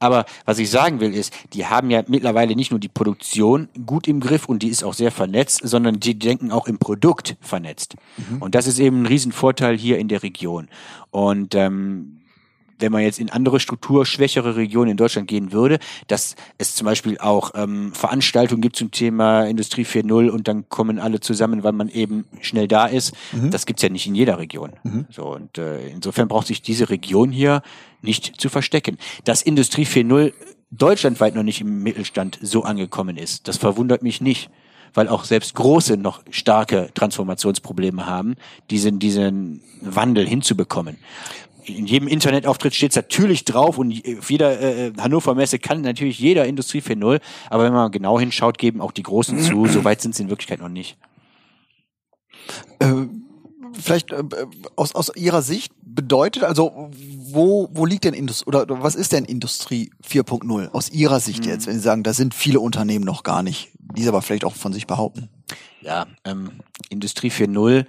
Aber was ich sagen will ist, die haben ja mittlerweile nicht nur die Produktion gut im Griff und die ist auch sehr vernetzt, sondern die denken auch im Produkt vernetzt. Mhm. Und das ist eben ein Riesenvorteil hier in der Region. Und ähm, wenn man jetzt in andere strukturschwächere Regionen in Deutschland gehen würde, dass es zum Beispiel auch ähm, Veranstaltungen gibt zum Thema Industrie 4.0 und dann kommen alle zusammen, weil man eben schnell da ist. Mhm. Das gibt's ja nicht in jeder Region. Mhm. So und äh, insofern braucht sich diese Region hier nicht zu verstecken. Dass Industrie 4.0 deutschlandweit noch nicht im Mittelstand so angekommen ist, das verwundert mich nicht weil auch selbst große noch starke Transformationsprobleme haben, diesen, diesen Wandel hinzubekommen in jedem Internetauftritt steht es natürlich drauf und auf jeder äh, Hannover Messe kann natürlich jeder Industrie 4.0, aber wenn man genau hinschaut, geben auch die Großen zu, so weit sind sie in Wirklichkeit noch nicht. Äh, vielleicht äh, aus, aus Ihrer Sicht bedeutet, also wo, wo liegt denn Industrie oder was ist denn Industrie 4.0 aus Ihrer Sicht mhm. jetzt, wenn Sie sagen, da sind viele Unternehmen noch gar nicht, die es aber vielleicht auch von sich behaupten? Ja, ähm, Industrie 4.0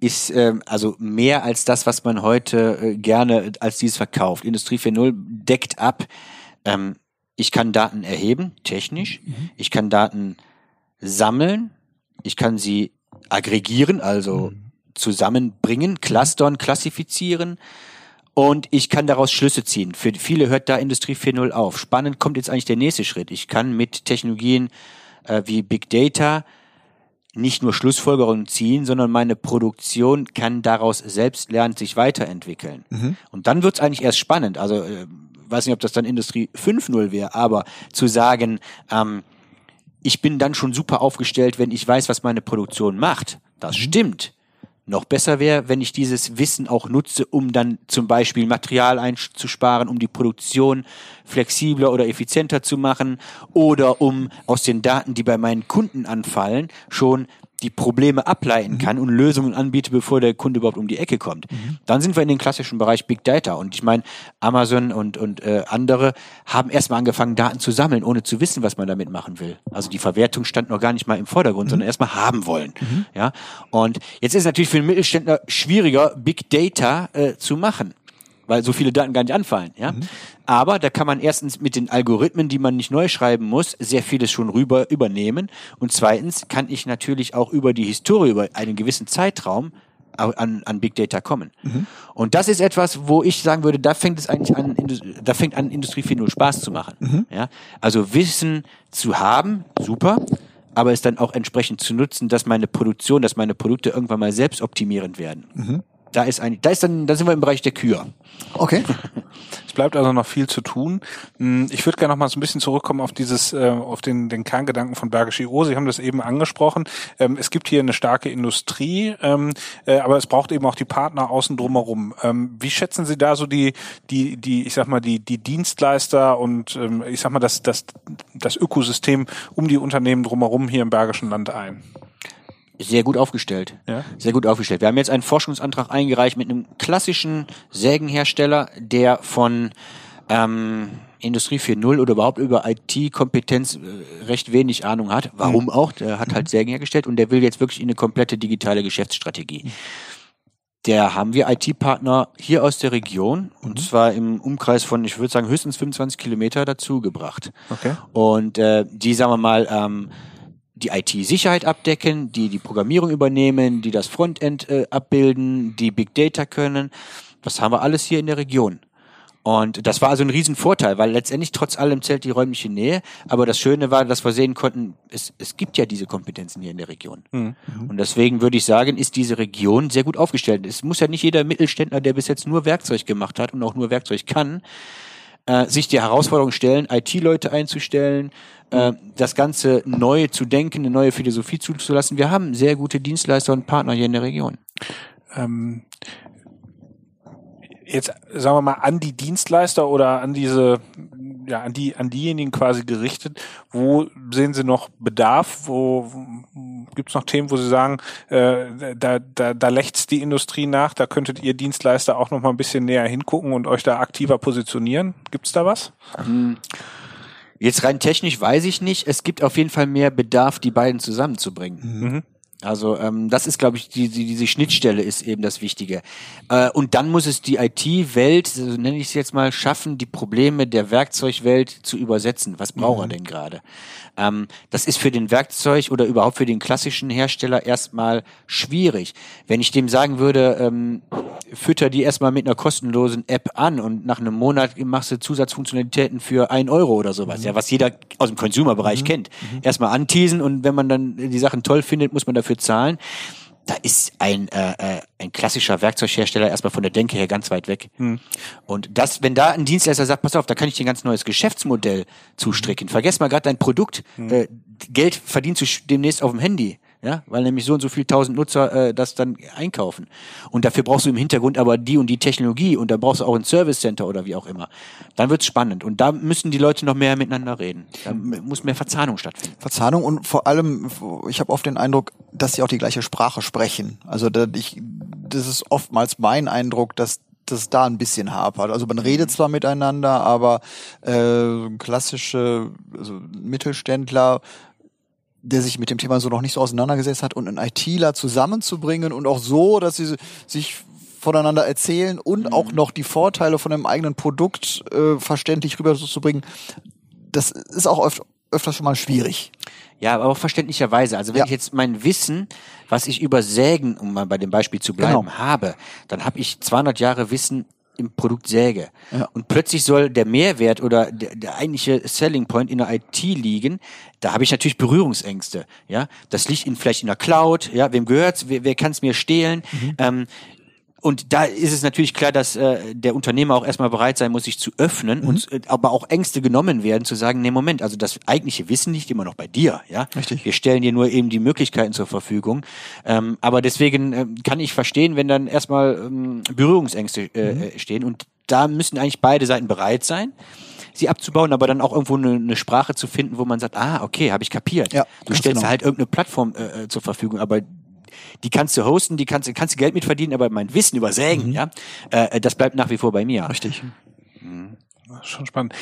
ist ähm, also mehr als das, was man heute äh, gerne als dies verkauft. Industrie 4.0 deckt ab, ähm, ich kann Daten erheben, technisch, mhm. ich kann Daten sammeln, ich kann sie aggregieren, also mhm. zusammenbringen, clustern, klassifizieren und ich kann daraus Schlüsse ziehen. Für viele hört da Industrie 4.0 auf. Spannend kommt jetzt eigentlich der nächste Schritt. Ich kann mit Technologien äh, wie Big Data nicht nur Schlussfolgerungen ziehen, sondern meine Produktion kann daraus selbst lernen, sich weiterentwickeln. Mhm. Und dann wird's eigentlich erst spannend. Also äh, weiß nicht, ob das dann Industrie 5.0 wäre, aber zu sagen, ähm, ich bin dann schon super aufgestellt, wenn ich weiß, was meine Produktion macht. Das mhm. stimmt. Noch besser wäre, wenn ich dieses Wissen auch nutze, um dann zum Beispiel Material einzusparen, um die Produktion flexibler oder effizienter zu machen oder um aus den Daten, die bei meinen Kunden anfallen, schon die Probleme ableiten mhm. kann und Lösungen anbiete, bevor der Kunde überhaupt um die Ecke kommt. Mhm. Dann sind wir in den klassischen Bereich Big Data. Und ich meine, Amazon und, und äh, andere haben erstmal angefangen, Daten zu sammeln, ohne zu wissen, was man damit machen will. Also die Verwertung stand noch gar nicht mal im Vordergrund, mhm. sondern erstmal haben wollen. Mhm. Ja. Und jetzt ist es natürlich für den Mittelständler schwieriger, Big Data äh, zu machen weil so viele Daten gar nicht anfallen. Ja? Mhm. Aber da kann man erstens mit den Algorithmen, die man nicht neu schreiben muss, sehr vieles schon rüber übernehmen. Und zweitens kann ich natürlich auch über die Historie, über einen gewissen Zeitraum an, an Big Data kommen. Mhm. Und das ist etwas, wo ich sagen würde, da fängt es eigentlich an, da fängt an Industrie 4.0 Spaß zu machen. Mhm. Ja? Also Wissen zu haben, super, aber es dann auch entsprechend zu nutzen, dass meine Produktion, dass meine Produkte irgendwann mal selbst optimierend werden. Mhm da ist ein, da ist dann, da sind wir im Bereich der Kür. Okay. es bleibt also noch viel zu tun. Hm, ich würde gerne noch mal so ein bisschen zurückkommen auf dieses, äh, auf den, den Kerngedanken von Bergisch IO. Sie haben das eben angesprochen. Ähm, es gibt hier eine starke Industrie, ähm, äh, aber es braucht eben auch die Partner außen drumherum. Ähm, wie schätzen Sie da so die, die, die, ich sag mal, die, die Dienstleister und ich sag mal, das, das, das Ökosystem um die Unternehmen drumherum hier im Bergischen Land ein? Sehr gut aufgestellt. Ja? Sehr gut aufgestellt. Wir haben jetzt einen Forschungsantrag eingereicht mit einem klassischen Sägenhersteller, der von ähm, Industrie 4.0 oder überhaupt über IT-Kompetenz äh, recht wenig Ahnung hat. Warum mhm. auch? Der hat halt Sägen hergestellt und der will jetzt wirklich in eine komplette digitale Geschäftsstrategie. Mhm. Der haben wir IT-Partner hier aus der Region und mhm. zwar im Umkreis von, ich würde sagen, höchstens 25 Kilometer dazu gebracht. Okay. Und äh, die, sagen wir mal, ähm, die IT-Sicherheit abdecken, die die Programmierung übernehmen, die das Frontend äh, abbilden, die Big Data können. Das haben wir alles hier in der Region. Und das war also ein Riesenvorteil, weil letztendlich trotz allem zählt die räumliche Nähe. Aber das Schöne war, dass wir sehen konnten, es, es gibt ja diese Kompetenzen hier in der Region. Mhm. Und deswegen würde ich sagen, ist diese Region sehr gut aufgestellt. Es muss ja nicht jeder Mittelständler, der bis jetzt nur Werkzeug gemacht hat und auch nur Werkzeug kann, äh, sich die Herausforderung stellen, IT-Leute einzustellen, äh, das Ganze neu zu denken, eine neue Philosophie zuzulassen. Wir haben sehr gute Dienstleister und Partner hier in der Region. Ähm, jetzt sagen wir mal an die Dienstleister oder an diese ja an die an diejenigen quasi gerichtet wo sehen Sie noch Bedarf wo gibt es noch Themen wo Sie sagen äh, da da da lächzt die Industrie nach da könntet ihr Dienstleister auch noch mal ein bisschen näher hingucken und euch da aktiver positionieren gibt es da was hm. Jetzt rein technisch weiß ich nicht. Es gibt auf jeden Fall mehr Bedarf, die beiden zusammenzubringen. Mhm. Also ähm, das ist, glaube ich, die, die, diese Schnittstelle ist eben das Wichtige. Äh, und dann muss es die IT-Welt, so nenne ich es jetzt mal, schaffen, die Probleme der Werkzeugwelt zu übersetzen. Was braucht er denn gerade? Ähm, das ist für den Werkzeug oder überhaupt für den klassischen Hersteller erstmal schwierig. Wenn ich dem sagen würde, ähm, fütter die erstmal mit einer kostenlosen App an und nach einem Monat machst du Zusatzfunktionalitäten für ein Euro oder sowas, ja, was jeder aus dem Consumer-Bereich kennt. Erstmal anteasen und wenn man dann die Sachen toll findet, muss man dafür zahlen da ist ein, äh, äh, ein klassischer Werkzeughersteller erstmal von der Denke her ganz weit weg. Hm. Und das, wenn da ein Dienstleister sagt, pass auf, da kann ich dir ein ganz neues Geschäftsmodell zustricken. Vergess mal gerade dein Produkt. Hm. Äh, Geld verdienst du demnächst auf dem Handy. Ja, weil nämlich so und so viel tausend Nutzer äh, das dann einkaufen. Und dafür brauchst du im Hintergrund aber die und die Technologie und da brauchst du auch ein Service Center oder wie auch immer. Dann wird's spannend. Und da müssen die Leute noch mehr miteinander reden. Da muss mehr Verzahnung stattfinden. Verzahnung und vor allem, ich habe oft den Eindruck, dass sie auch die gleiche Sprache sprechen. Also da, ich, das ist oftmals mein Eindruck, dass das da ein bisschen hapert. Also man redet zwar miteinander, aber äh, klassische also Mittelständler der sich mit dem Thema so noch nicht so auseinandergesetzt hat und einen ITler zusammenzubringen und auch so, dass sie sich voneinander erzählen und auch noch die Vorteile von einem eigenen Produkt äh, verständlich rüberzubringen, das ist auch öf öfter schon mal schwierig. Ja, aber auch verständlicherweise. Also wenn Ja. ich jetzt mein Wissen, was ich über Sägen, um mal bei dem Beispiel zu bleiben, Genau. habe, dann habe ich 200 Jahre Wissen im Produkt Säge. Ja. Und plötzlich soll der Mehrwert oder der, der eigentliche Selling Point in der IT liegen. Da habe ich natürlich Berührungsängste. Ja, das liegt in, vielleicht in der Cloud. Ja, wem gehört's? Wer, wer kann es mir stehlen? Ähm, und da ist es natürlich klar, dass äh, der Unternehmer auch erstmal bereit sein muss, sich zu öffnen und äh, aber auch Ängste genommen werden, zu sagen, nee, Moment, also das eigentliche Wissen liegt immer noch bei dir, ja. Richtig. Wir stellen dir nur eben die Möglichkeiten zur Verfügung. Ähm, aber deswegen ähm, kann ich verstehen, wenn dann erstmal ähm, Berührungsängste äh, äh, stehen. Und da müssen eigentlich beide Seiten bereit sein sie abzubauen, aber dann auch irgendwo eine, eine Sprache zu finden, wo man sagt, ah, okay, habe ich kapiert. Ja, du stellst genau. halt irgendeine Plattform äh, äh, zur Verfügung, aber die kannst du hosten, die kannst, kannst du Geld mit verdienen, aber mein Wissen über Sägen, ja, äh, das bleibt nach wie vor bei mir. Richtig. Ist schon spannend.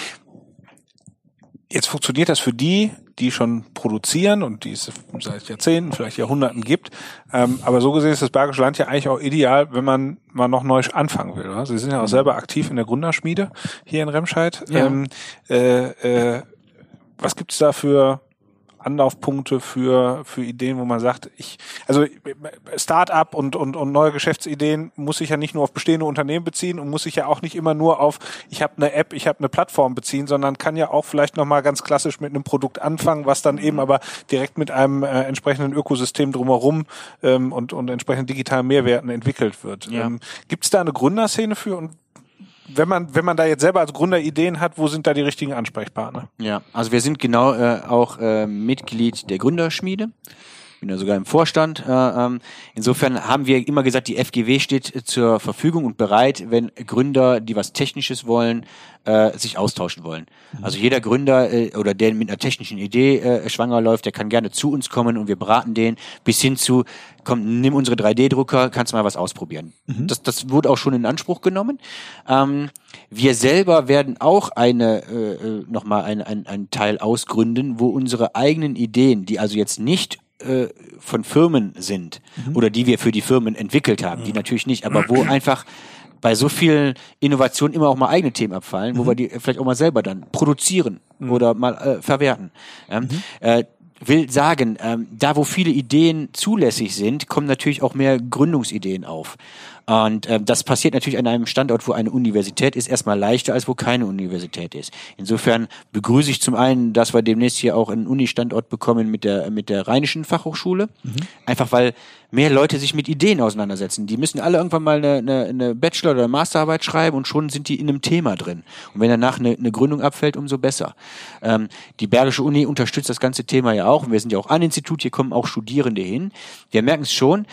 Jetzt funktioniert das für die, die schon produzieren und die es seit Jahrzehnten, vielleicht Jahrhunderten gibt. Ähm, aber so gesehen ist das Bergische Land ja eigentlich auch ideal, wenn man mal noch neu anfangen will. Oder? Sie sind ja auch selber aktiv in der Gründerschmiede hier in Remscheid. Ja. Ähm, äh, äh, was gibt's da für Anlaufpunkte für, für Ideen, wo man sagt, ich, also Start-up und, und, und neue Geschäftsideen muss sich ja nicht nur auf bestehende Unternehmen beziehen und muss sich ja auch nicht immer nur auf, ich habe eine App, ich habe eine Plattform beziehen, sondern kann ja auch vielleicht nochmal ganz klassisch mit einem Produkt anfangen, was dann eben aber direkt mit einem äh, entsprechenden Ökosystem drumherum ähm, und, und entsprechenden digitalen Mehrwerten entwickelt wird. Ja. Ähm, Gibt es da eine Gründerszene für und wenn man, wenn man da jetzt selber als Gründer Ideen hat, wo sind da die richtigen Ansprechpartner? Ja, also wir sind genau äh, auch äh, Mitglied der Gründerschmiede. Bin ja sogar im Vorstand. Äh, ähm, insofern haben wir immer gesagt, die FGW steht zur Verfügung und bereit, wenn Gründer, die was Technisches wollen, äh, sich austauschen wollen. Also jeder Gründer äh, oder der mit einer technischen Idee äh, schwanger läuft, der kann gerne zu uns kommen und wir beraten den bis hin zu, komm, nimm unsere 3D-Drucker, kannst mal was ausprobieren. Das, das wurde auch schon in Anspruch genommen. Ähm, wir selber werden auch eine äh, nochmal ein, ein, ein Teil ausgründen, wo unsere eigenen Ideen, die also jetzt nicht äh, von Firmen sind oder die wir für die Firmen entwickelt haben, die natürlich nicht, aber wo einfach bei so vielen Innovationen immer auch mal eigene Themen abfallen, wo wir die vielleicht auch mal selber dann produzieren oder mal äh, verwerten. Ähm, äh, will sagen, ähm, da wo viele Ideen zulässig sind, kommen natürlich auch mehr Gründungsideen auf. Und ähm, das passiert natürlich an einem Standort, wo eine Universität ist, erstmal leichter, als wo keine Universität ist. Insofern begrüße ich zum einen, dass wir demnächst hier auch einen Uni-Standort bekommen mit der, mit der Rheinischen Fachhochschule. Einfach weil mehr Leute sich mit Ideen auseinandersetzen. Die müssen alle irgendwann mal eine, eine, eine Bachelor- oder Masterarbeit schreiben und schon sind die in einem Thema drin. Und wenn danach eine, eine Gründung abfällt, umso besser. Ähm, die Bergische Uni unterstützt das ganze Thema ja auch. Und wir sind ja auch an Institut, hier kommen auch Studierende hin. Wir merken es schon,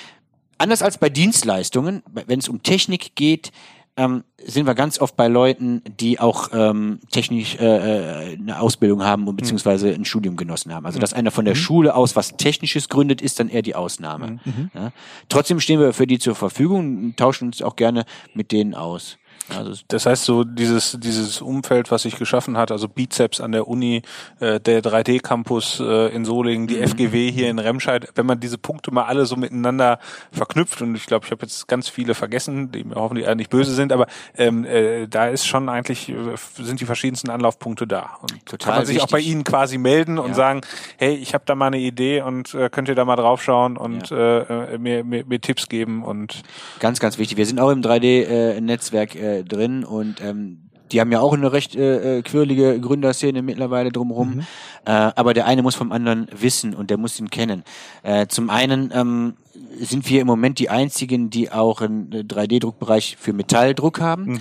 anders als bei Dienstleistungen, wenn es um Technik geht, ähm, sind wir ganz oft bei Leuten, die auch ähm, technisch äh, äh, eine Ausbildung haben und beziehungsweise ein Studium genossen haben. Also dass einer von der Schule aus was Technisches gründet, ist dann eher die Ausnahme. Ja? Trotzdem stehen wir für die zur Verfügung und tauschen uns auch gerne mit denen aus. Also das heißt so dieses dieses Umfeld, was sich geschaffen hat, also Bizeps an der Uni, äh, der 3D-Campus äh, in Solingen, die mhm. FGW hier in Remscheid, wenn man diese Punkte mal alle so miteinander verknüpft und ich glaube, ich habe jetzt ganz viele vergessen, die mir hoffentlich nicht böse sind, aber ähm, äh, da ist schon eigentlich äh, sind die verschiedensten Anlaufpunkte da und Total kann man sich wichtig. auch bei Ihnen quasi melden und ja. sagen, hey, ich habe da mal eine Idee und äh, könnt ihr da mal draufschauen und ja. äh, mir, mir, mir Tipps geben und ganz ganz wichtig. Wir sind auch im 3D-Netzwerk äh, äh, drin und ähm, die haben ja auch eine recht äh, äh, quirlige Gründerszene mittlerweile drumherum. Mhm. Äh, aber der eine muss vom anderen wissen und der muss ihn kennen. Äh, zum einen ähm, sind wir im Moment die einzigen, die auch einen 3D-Druckbereich für Metalldruck haben. Mhm.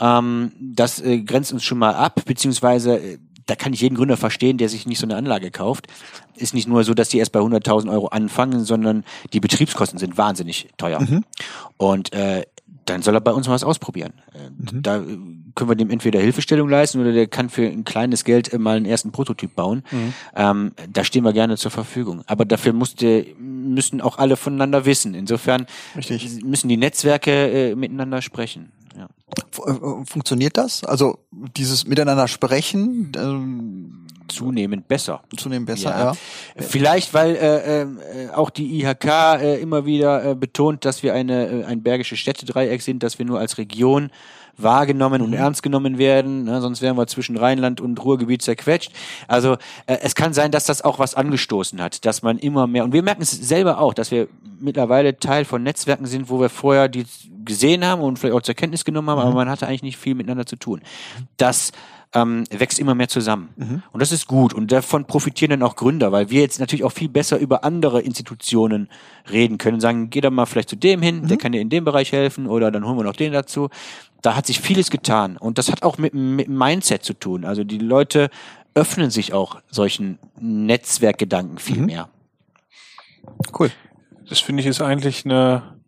Ähm, das äh, grenzt uns schon mal ab, beziehungsweise äh, da kann ich jeden Gründer verstehen, der sich nicht so eine Anlage kauft. Ist nicht nur so, dass die erst bei 100.000 Euro anfangen, sondern die Betriebskosten sind wahnsinnig teuer. Mhm. Und äh, dann soll er bei uns mal was ausprobieren. Äh, mhm. Da äh, können wir dem entweder Hilfestellung leisten oder der kann für ein kleines Geld äh, mal einen ersten Prototyp bauen. Mhm. Ähm, da stehen wir gerne zur Verfügung. Aber dafür musste, müssen auch alle voneinander wissen. Insofern Richtig. müssen die Netzwerke äh, miteinander sprechen. Ja. Funktioniert das? Also dieses Miteinander sprechen? Ähm zunehmend besser. Zunehmend besser, ja. ja. Vielleicht, weil äh, äh, auch die IHK äh, immer wieder äh, betont, dass wir eine äh, ein bergisches Städtedreieck sind, dass wir nur als Region wahrgenommen und mhm. ernst genommen werden, ne, sonst wären wir zwischen Rheinland und Ruhrgebiet zerquetscht. Also äh, es kann sein, dass das auch was angestoßen hat, dass man immer mehr, und wir merken es selber auch, dass wir mittlerweile Teil von Netzwerken sind, wo wir vorher die gesehen haben und vielleicht auch zur Kenntnis genommen haben, mhm. aber man hatte eigentlich nicht viel miteinander zu tun. Das ähm, wächst immer mehr zusammen. Mhm. Und das ist gut. Und davon profitieren dann auch Gründer, weil wir jetzt natürlich auch viel besser über andere Institutionen reden können sagen, geh da mal vielleicht zu dem hin, mhm. der kann dir in dem Bereich helfen oder dann holen wir noch den dazu. Da hat sich vieles getan. Und das hat auch mit, mit Mindset zu tun. Also die Leute öffnen sich auch solchen Netzwerkgedanken viel mhm. mehr. Cool. Das finde ich ist eigentlich eine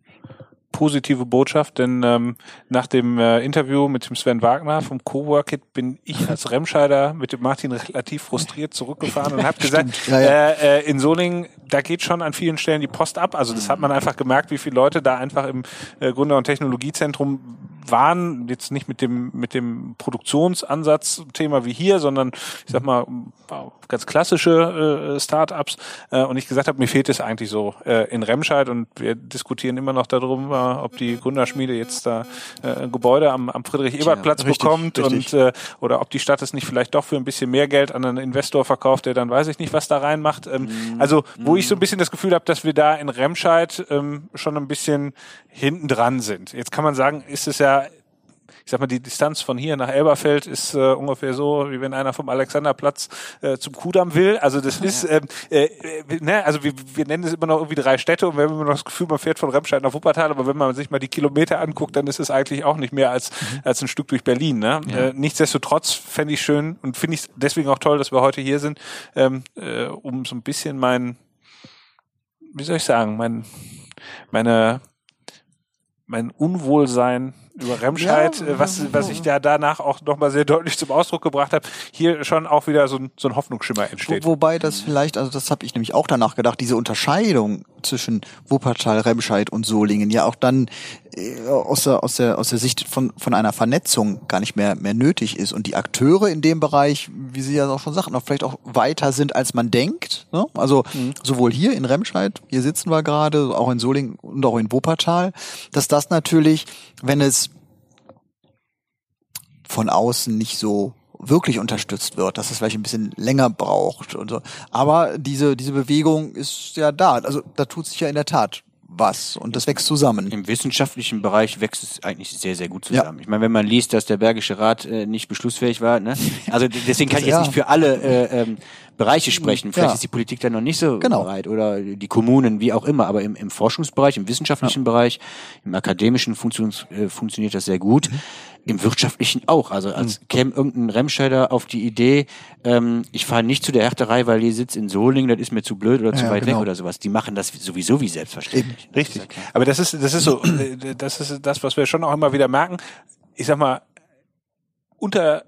positive Botschaft, denn ähm, nach dem äh, Interview mit dem Sven Wagner vom Coworkit bin ich als Remscheider mit dem Martin relativ frustriert zurückgefahren und habe gesagt, ja, ja. Äh, äh, in Solingen, da geht schon an vielen Stellen die Post ab. Also das hat man einfach gemerkt, wie viele Leute da einfach im äh, Gründer- und Technologiezentrum waren, jetzt nicht mit dem, mit dem Produktionsansatz-Thema wie hier, sondern ich sag mal, ganz klassische äh, Start-ups. Äh, und ich gesagt habe, mir fehlt es eigentlich so äh, in Remscheid und wir diskutieren immer noch darüber, ob die Gründerschmiede jetzt da äh, ein Gebäude am, am Friedrich-Ebert-Platz bekommt richtig. und äh, oder ob die Stadt es nicht vielleicht doch für ein bisschen mehr Geld an einen Investor verkauft, der dann weiß ich nicht, was da reinmacht. Ähm, mhm. Also, wo ich so ein bisschen das Gefühl habe, dass wir da in Remscheid ähm, schon ein bisschen hinten dran sind. Jetzt kann man sagen, ist es ja ich sag mal, die Distanz von hier nach Elberfeld ist äh, ungefähr so, wie wenn einer vom Alexanderplatz äh, zum Kudamm will. Also das ja. ist, ähm, äh, ne, also wir, wir nennen es immer noch irgendwie drei Städte und wir haben immer noch das Gefühl, man fährt von Remscheid nach Wuppertal, aber wenn man sich mal die Kilometer anguckt, dann ist es eigentlich auch nicht mehr als, mhm. als ein Stück durch Berlin. Ne? Ja. Äh, nichtsdestotrotz fände ich schön und finde ich deswegen auch toll, dass wir heute hier sind, ähm, äh, um so ein bisschen mein, wie soll ich sagen, mein, meine mein Unwohlsein über Remscheid, ja, was, was ich da danach auch nochmal sehr deutlich zum Ausdruck gebracht habe, hier schon auch wieder so ein, so ein Hoffnungsschimmer entsteht. Wo, wobei das vielleicht, also das habe ich nämlich auch danach gedacht, diese Unterscheidung zwischen Wuppertal, Remscheid und Solingen ja auch dann aus der, aus der, aus der Sicht von, von einer Vernetzung gar nicht mehr, mehr nötig ist und die Akteure in dem Bereich, wie Sie ja auch schon sagten, auch vielleicht auch weiter sind, als man denkt. Ne? Also mhm. sowohl hier in Remscheid, hier sitzen wir gerade, auch in Solingen und auch in Wuppertal, dass das natürlich, wenn es von außen nicht so wirklich unterstützt wird, dass es vielleicht ein bisschen länger braucht und so. Aber diese, diese Bewegung ist ja da. Also da tut sich ja in der Tat was und das wächst zusammen. Im wissenschaftlichen Bereich wächst es eigentlich sehr, sehr gut zusammen. Ja. Ich meine, wenn man liest, dass der Bergische Rat äh, nicht beschlussfähig war, ne? also deswegen kann ich jetzt ja. nicht für alle äh, ähm, Bereiche sprechen. Vielleicht ja. ist die Politik da noch nicht so genau. bereit oder die Kommunen, wie auch immer. Aber im, im Forschungsbereich, im wissenschaftlichen Bereich, im akademischen Funktions, äh, funktioniert das sehr gut. Mhm im wirtschaftlichen auch. Also als mhm. käme irgendein Remscheider auf die Idee, ähm, ich fahre nicht zu der Härterei, weil die sitzt in Solingen, das ist mir zu blöd oder zu ja, weit genau. weg oder sowas. Die machen das sowieso wie selbstverständlich. Eben. Richtig. Aber das ist, das ist so, das ist das, was wir schon auch immer wieder merken. Ich sag mal, unter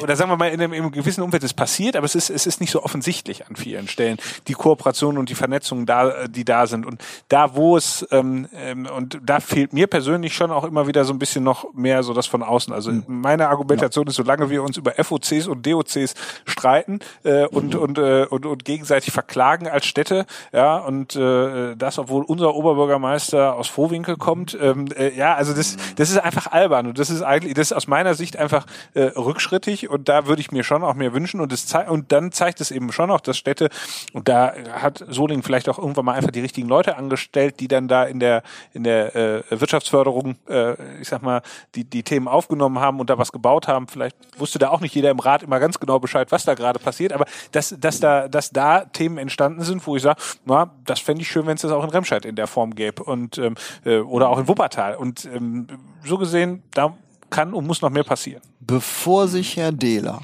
oder sagen wir mal, in einem, in einem gewissen Umfeld ist passiert, aber es ist, es ist nicht so offensichtlich an vielen Stellen, die Kooperation und die Vernetzungen da, die da sind. Und da, wo es, ähm, ähm, und da fehlt mir persönlich schon auch immer wieder so ein bisschen noch mehr so das von außen. Also Mhm. meine Argumentation ist, solange wir uns über FOCs und DOCs streiten äh, und, Mhm. und, äh, und, und gegenseitig verklagen als Städte, ja, und äh, das, obwohl unser Oberbürgermeister aus Vohwinkel kommt, ähm, äh, ja, also das, das ist einfach albern und das ist eigentlich, das ist aus meiner Sicht einfach äh, rückschrittig und da würde ich mir schon auch mehr wünschen und es zei- und dann zeigt es eben schon auch, dass Städte und da hat Solingen vielleicht auch irgendwann mal einfach die richtigen Leute angestellt, die dann da in der in der äh, Wirtschaftsförderung, äh, ich sag mal, die die Themen aufgenommen haben und da was gebaut haben. Vielleicht wusste da auch nicht jeder im Rat immer ganz genau Bescheid, was da gerade passiert, aber dass dass da dass da Themen entstanden sind, wo ich sage, na, das fände ich schön, wenn es das auch in Remscheid in der Form gäbe und ähm, äh, oder auch in Wuppertal und ähm, so gesehen da kann und muss noch mehr passieren. Bevor sich Herr Dehler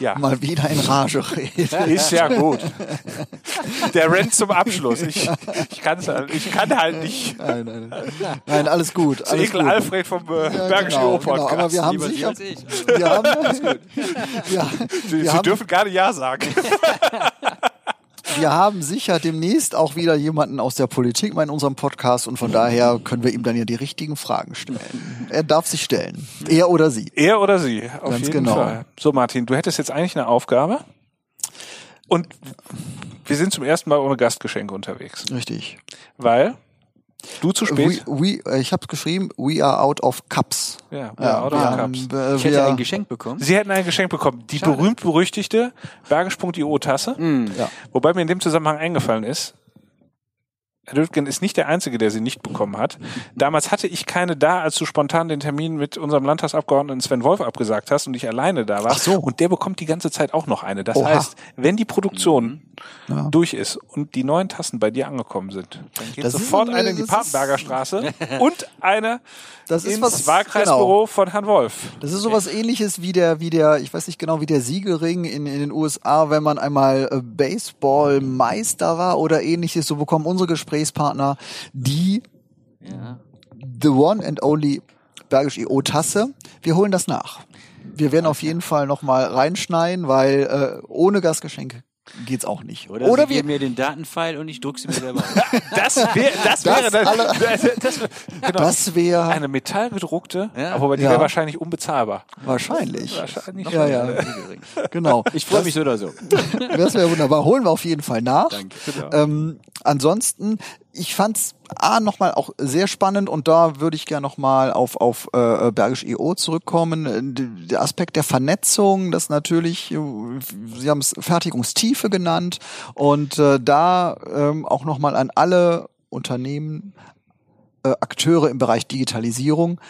Ja. mal wieder in Rage redet. Ist ja gut. Der rennt zum Abschluss. Ich, ich, kann's halt, ich kann halt nicht. Nein, nein, nein. nein, alles gut. Das Alles Ekel gut. Alfred vom äh, Ja, Bergischen genau, Podcast. genau, aber wir haben Lieber Sie sicher, als ich. wir haben, wir, Sie, wir Sie haben, dürfen nicht Ja sagen. wir haben sicher demnächst auch wieder jemanden aus der Politik mal in unserem Podcast und von daher können wir ihm dann ja die richtigen Fragen stellen. Er darf sich stellen. Er oder sie. Er oder sie, auf Ganz jeden genau. Fall. So, Martin, du hättest jetzt eigentlich eine Aufgabe. Und wir sind zum ersten Mal ohne Gastgeschenke unterwegs. Richtig. Weil du zu We, spät. we, äh, ich habe geschrieben, we are out of cups. Ja, ja, out of cups. haben, äh, Ich hätte ein Geschenk bekommen. Sie hätten ein Geschenk bekommen. Die berühmt-berüchtigte Bergisch.io Tasse. ja. Wobei mir in dem Zusammenhang eingefallen ist, Herr Dürfgen ist nicht der Einzige, der sie nicht bekommen hat. Damals hatte ich keine da, als du spontan den Termin mit unserem Landtagsabgeordneten Sven Wolf abgesagt hast und ich alleine da war. Ach so. Und der bekommt die ganze Zeit auch noch eine. Das Oha. heißt, wenn die Produktion Ja. durch ist und die neuen Tassen bei dir angekommen sind, dann geht Das sofort ein- eine in die Papenberger Straße und eine Das ist ins was- Wahlkreisbüro von Herrn Wolf. Das ist sowas ähnliches wie der, wie der, ich weiß nicht genau, wie der Siegelring in, in den USA, wenn man einmal äh, Baseballmeister war oder ähnliches. So bekommen unsere Gesprächspartner die Ja. The One and Only Bergisch EO Tasse. Wir holen das nach. Wir werden auf jeden Fall nochmal reinschneiden, weil äh, ohne Gastgeschenke geht's auch nicht. Oder, Oder Sie wir, geben mir den Datenfile und ich druck sie mir selber aus. Das, wär, das wäre das, alle- das, das, genau. das wäre eine metallgedruckte, Ja. aber die Ja. wäre wahrscheinlich unbezahlbar. wahrscheinlich. Wahrscheinlich. Ja, ja, genau. Ich freue mich so oder so. Das wäre wunderbar. Holen wir auf jeden Fall nach. Danke. Ähm, ansonsten, ich fand's A nochmal auch sehr spannend und da würde ich gerne nochmal auf, auf äh, Bergisch EO zurückkommen. Der Aspekt der Vernetzung, das natürlich, Sie haben es Fertigungstiefe genannt und äh, da ähm, auch nochmal an alle Unternehmen, äh, Akteure im Bereich Digitalisierung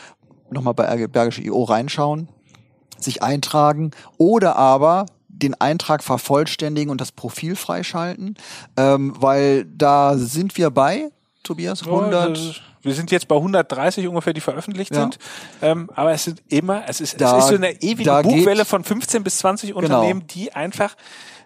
nochmal bei Bergisch EO reinschauen sich eintragen oder aber den Eintrag vervollständigen und das Profil freischalten, ähm, weil da sind wir bei, Tobias, 100. das- Wir sind jetzt bei 130 ungefähr, die veröffentlicht Ja. sind. Ähm, aber es sind immer, es ist, Da- es ist so eine ewige Buchwelle von 15 bis 20 Genau. Unternehmen, die einfach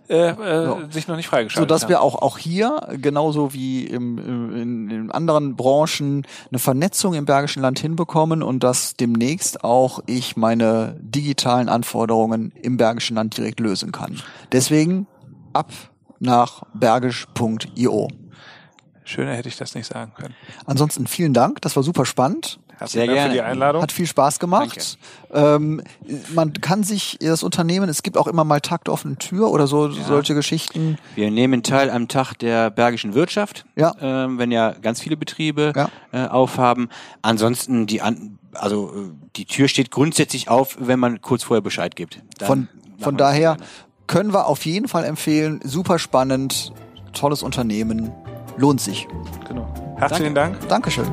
äh, äh, sich noch nicht so freigeschaltet dass haben. wir auch auch hier genauso wie im, im, in, in anderen Branchen eine Vernetzung im Bergischen Land hinbekommen und dass demnächst auch ich meine digitalen Anforderungen im Bergischen Land direkt lösen kann. Deswegen ab nach bergisch.io. Schöner hätte ich das nicht sagen können. Ansonsten vielen Dank, das war super spannend. Herzlichen Sehr Dank für gerne. die Einladung. Hat viel Spaß gemacht. Ähm, man kann sich das Unternehmen, es gibt auch immer mal Takt offene Tür oder so solche Geschichten. Wir nehmen teil am Tag der bergischen Wirtschaft, Ja. ähm, wenn ja ganz viele Betriebe Ja. äh, aufhaben. Ansonsten die an, also äh, die Tür steht grundsätzlich auf, wenn man kurz vorher Bescheid gibt. Dann Von, von daher können wir auf jeden Fall empfehlen. Super spannend, tolles Unternehmen, lohnt sich. Genau. Herzlichen Dank Dankeschön.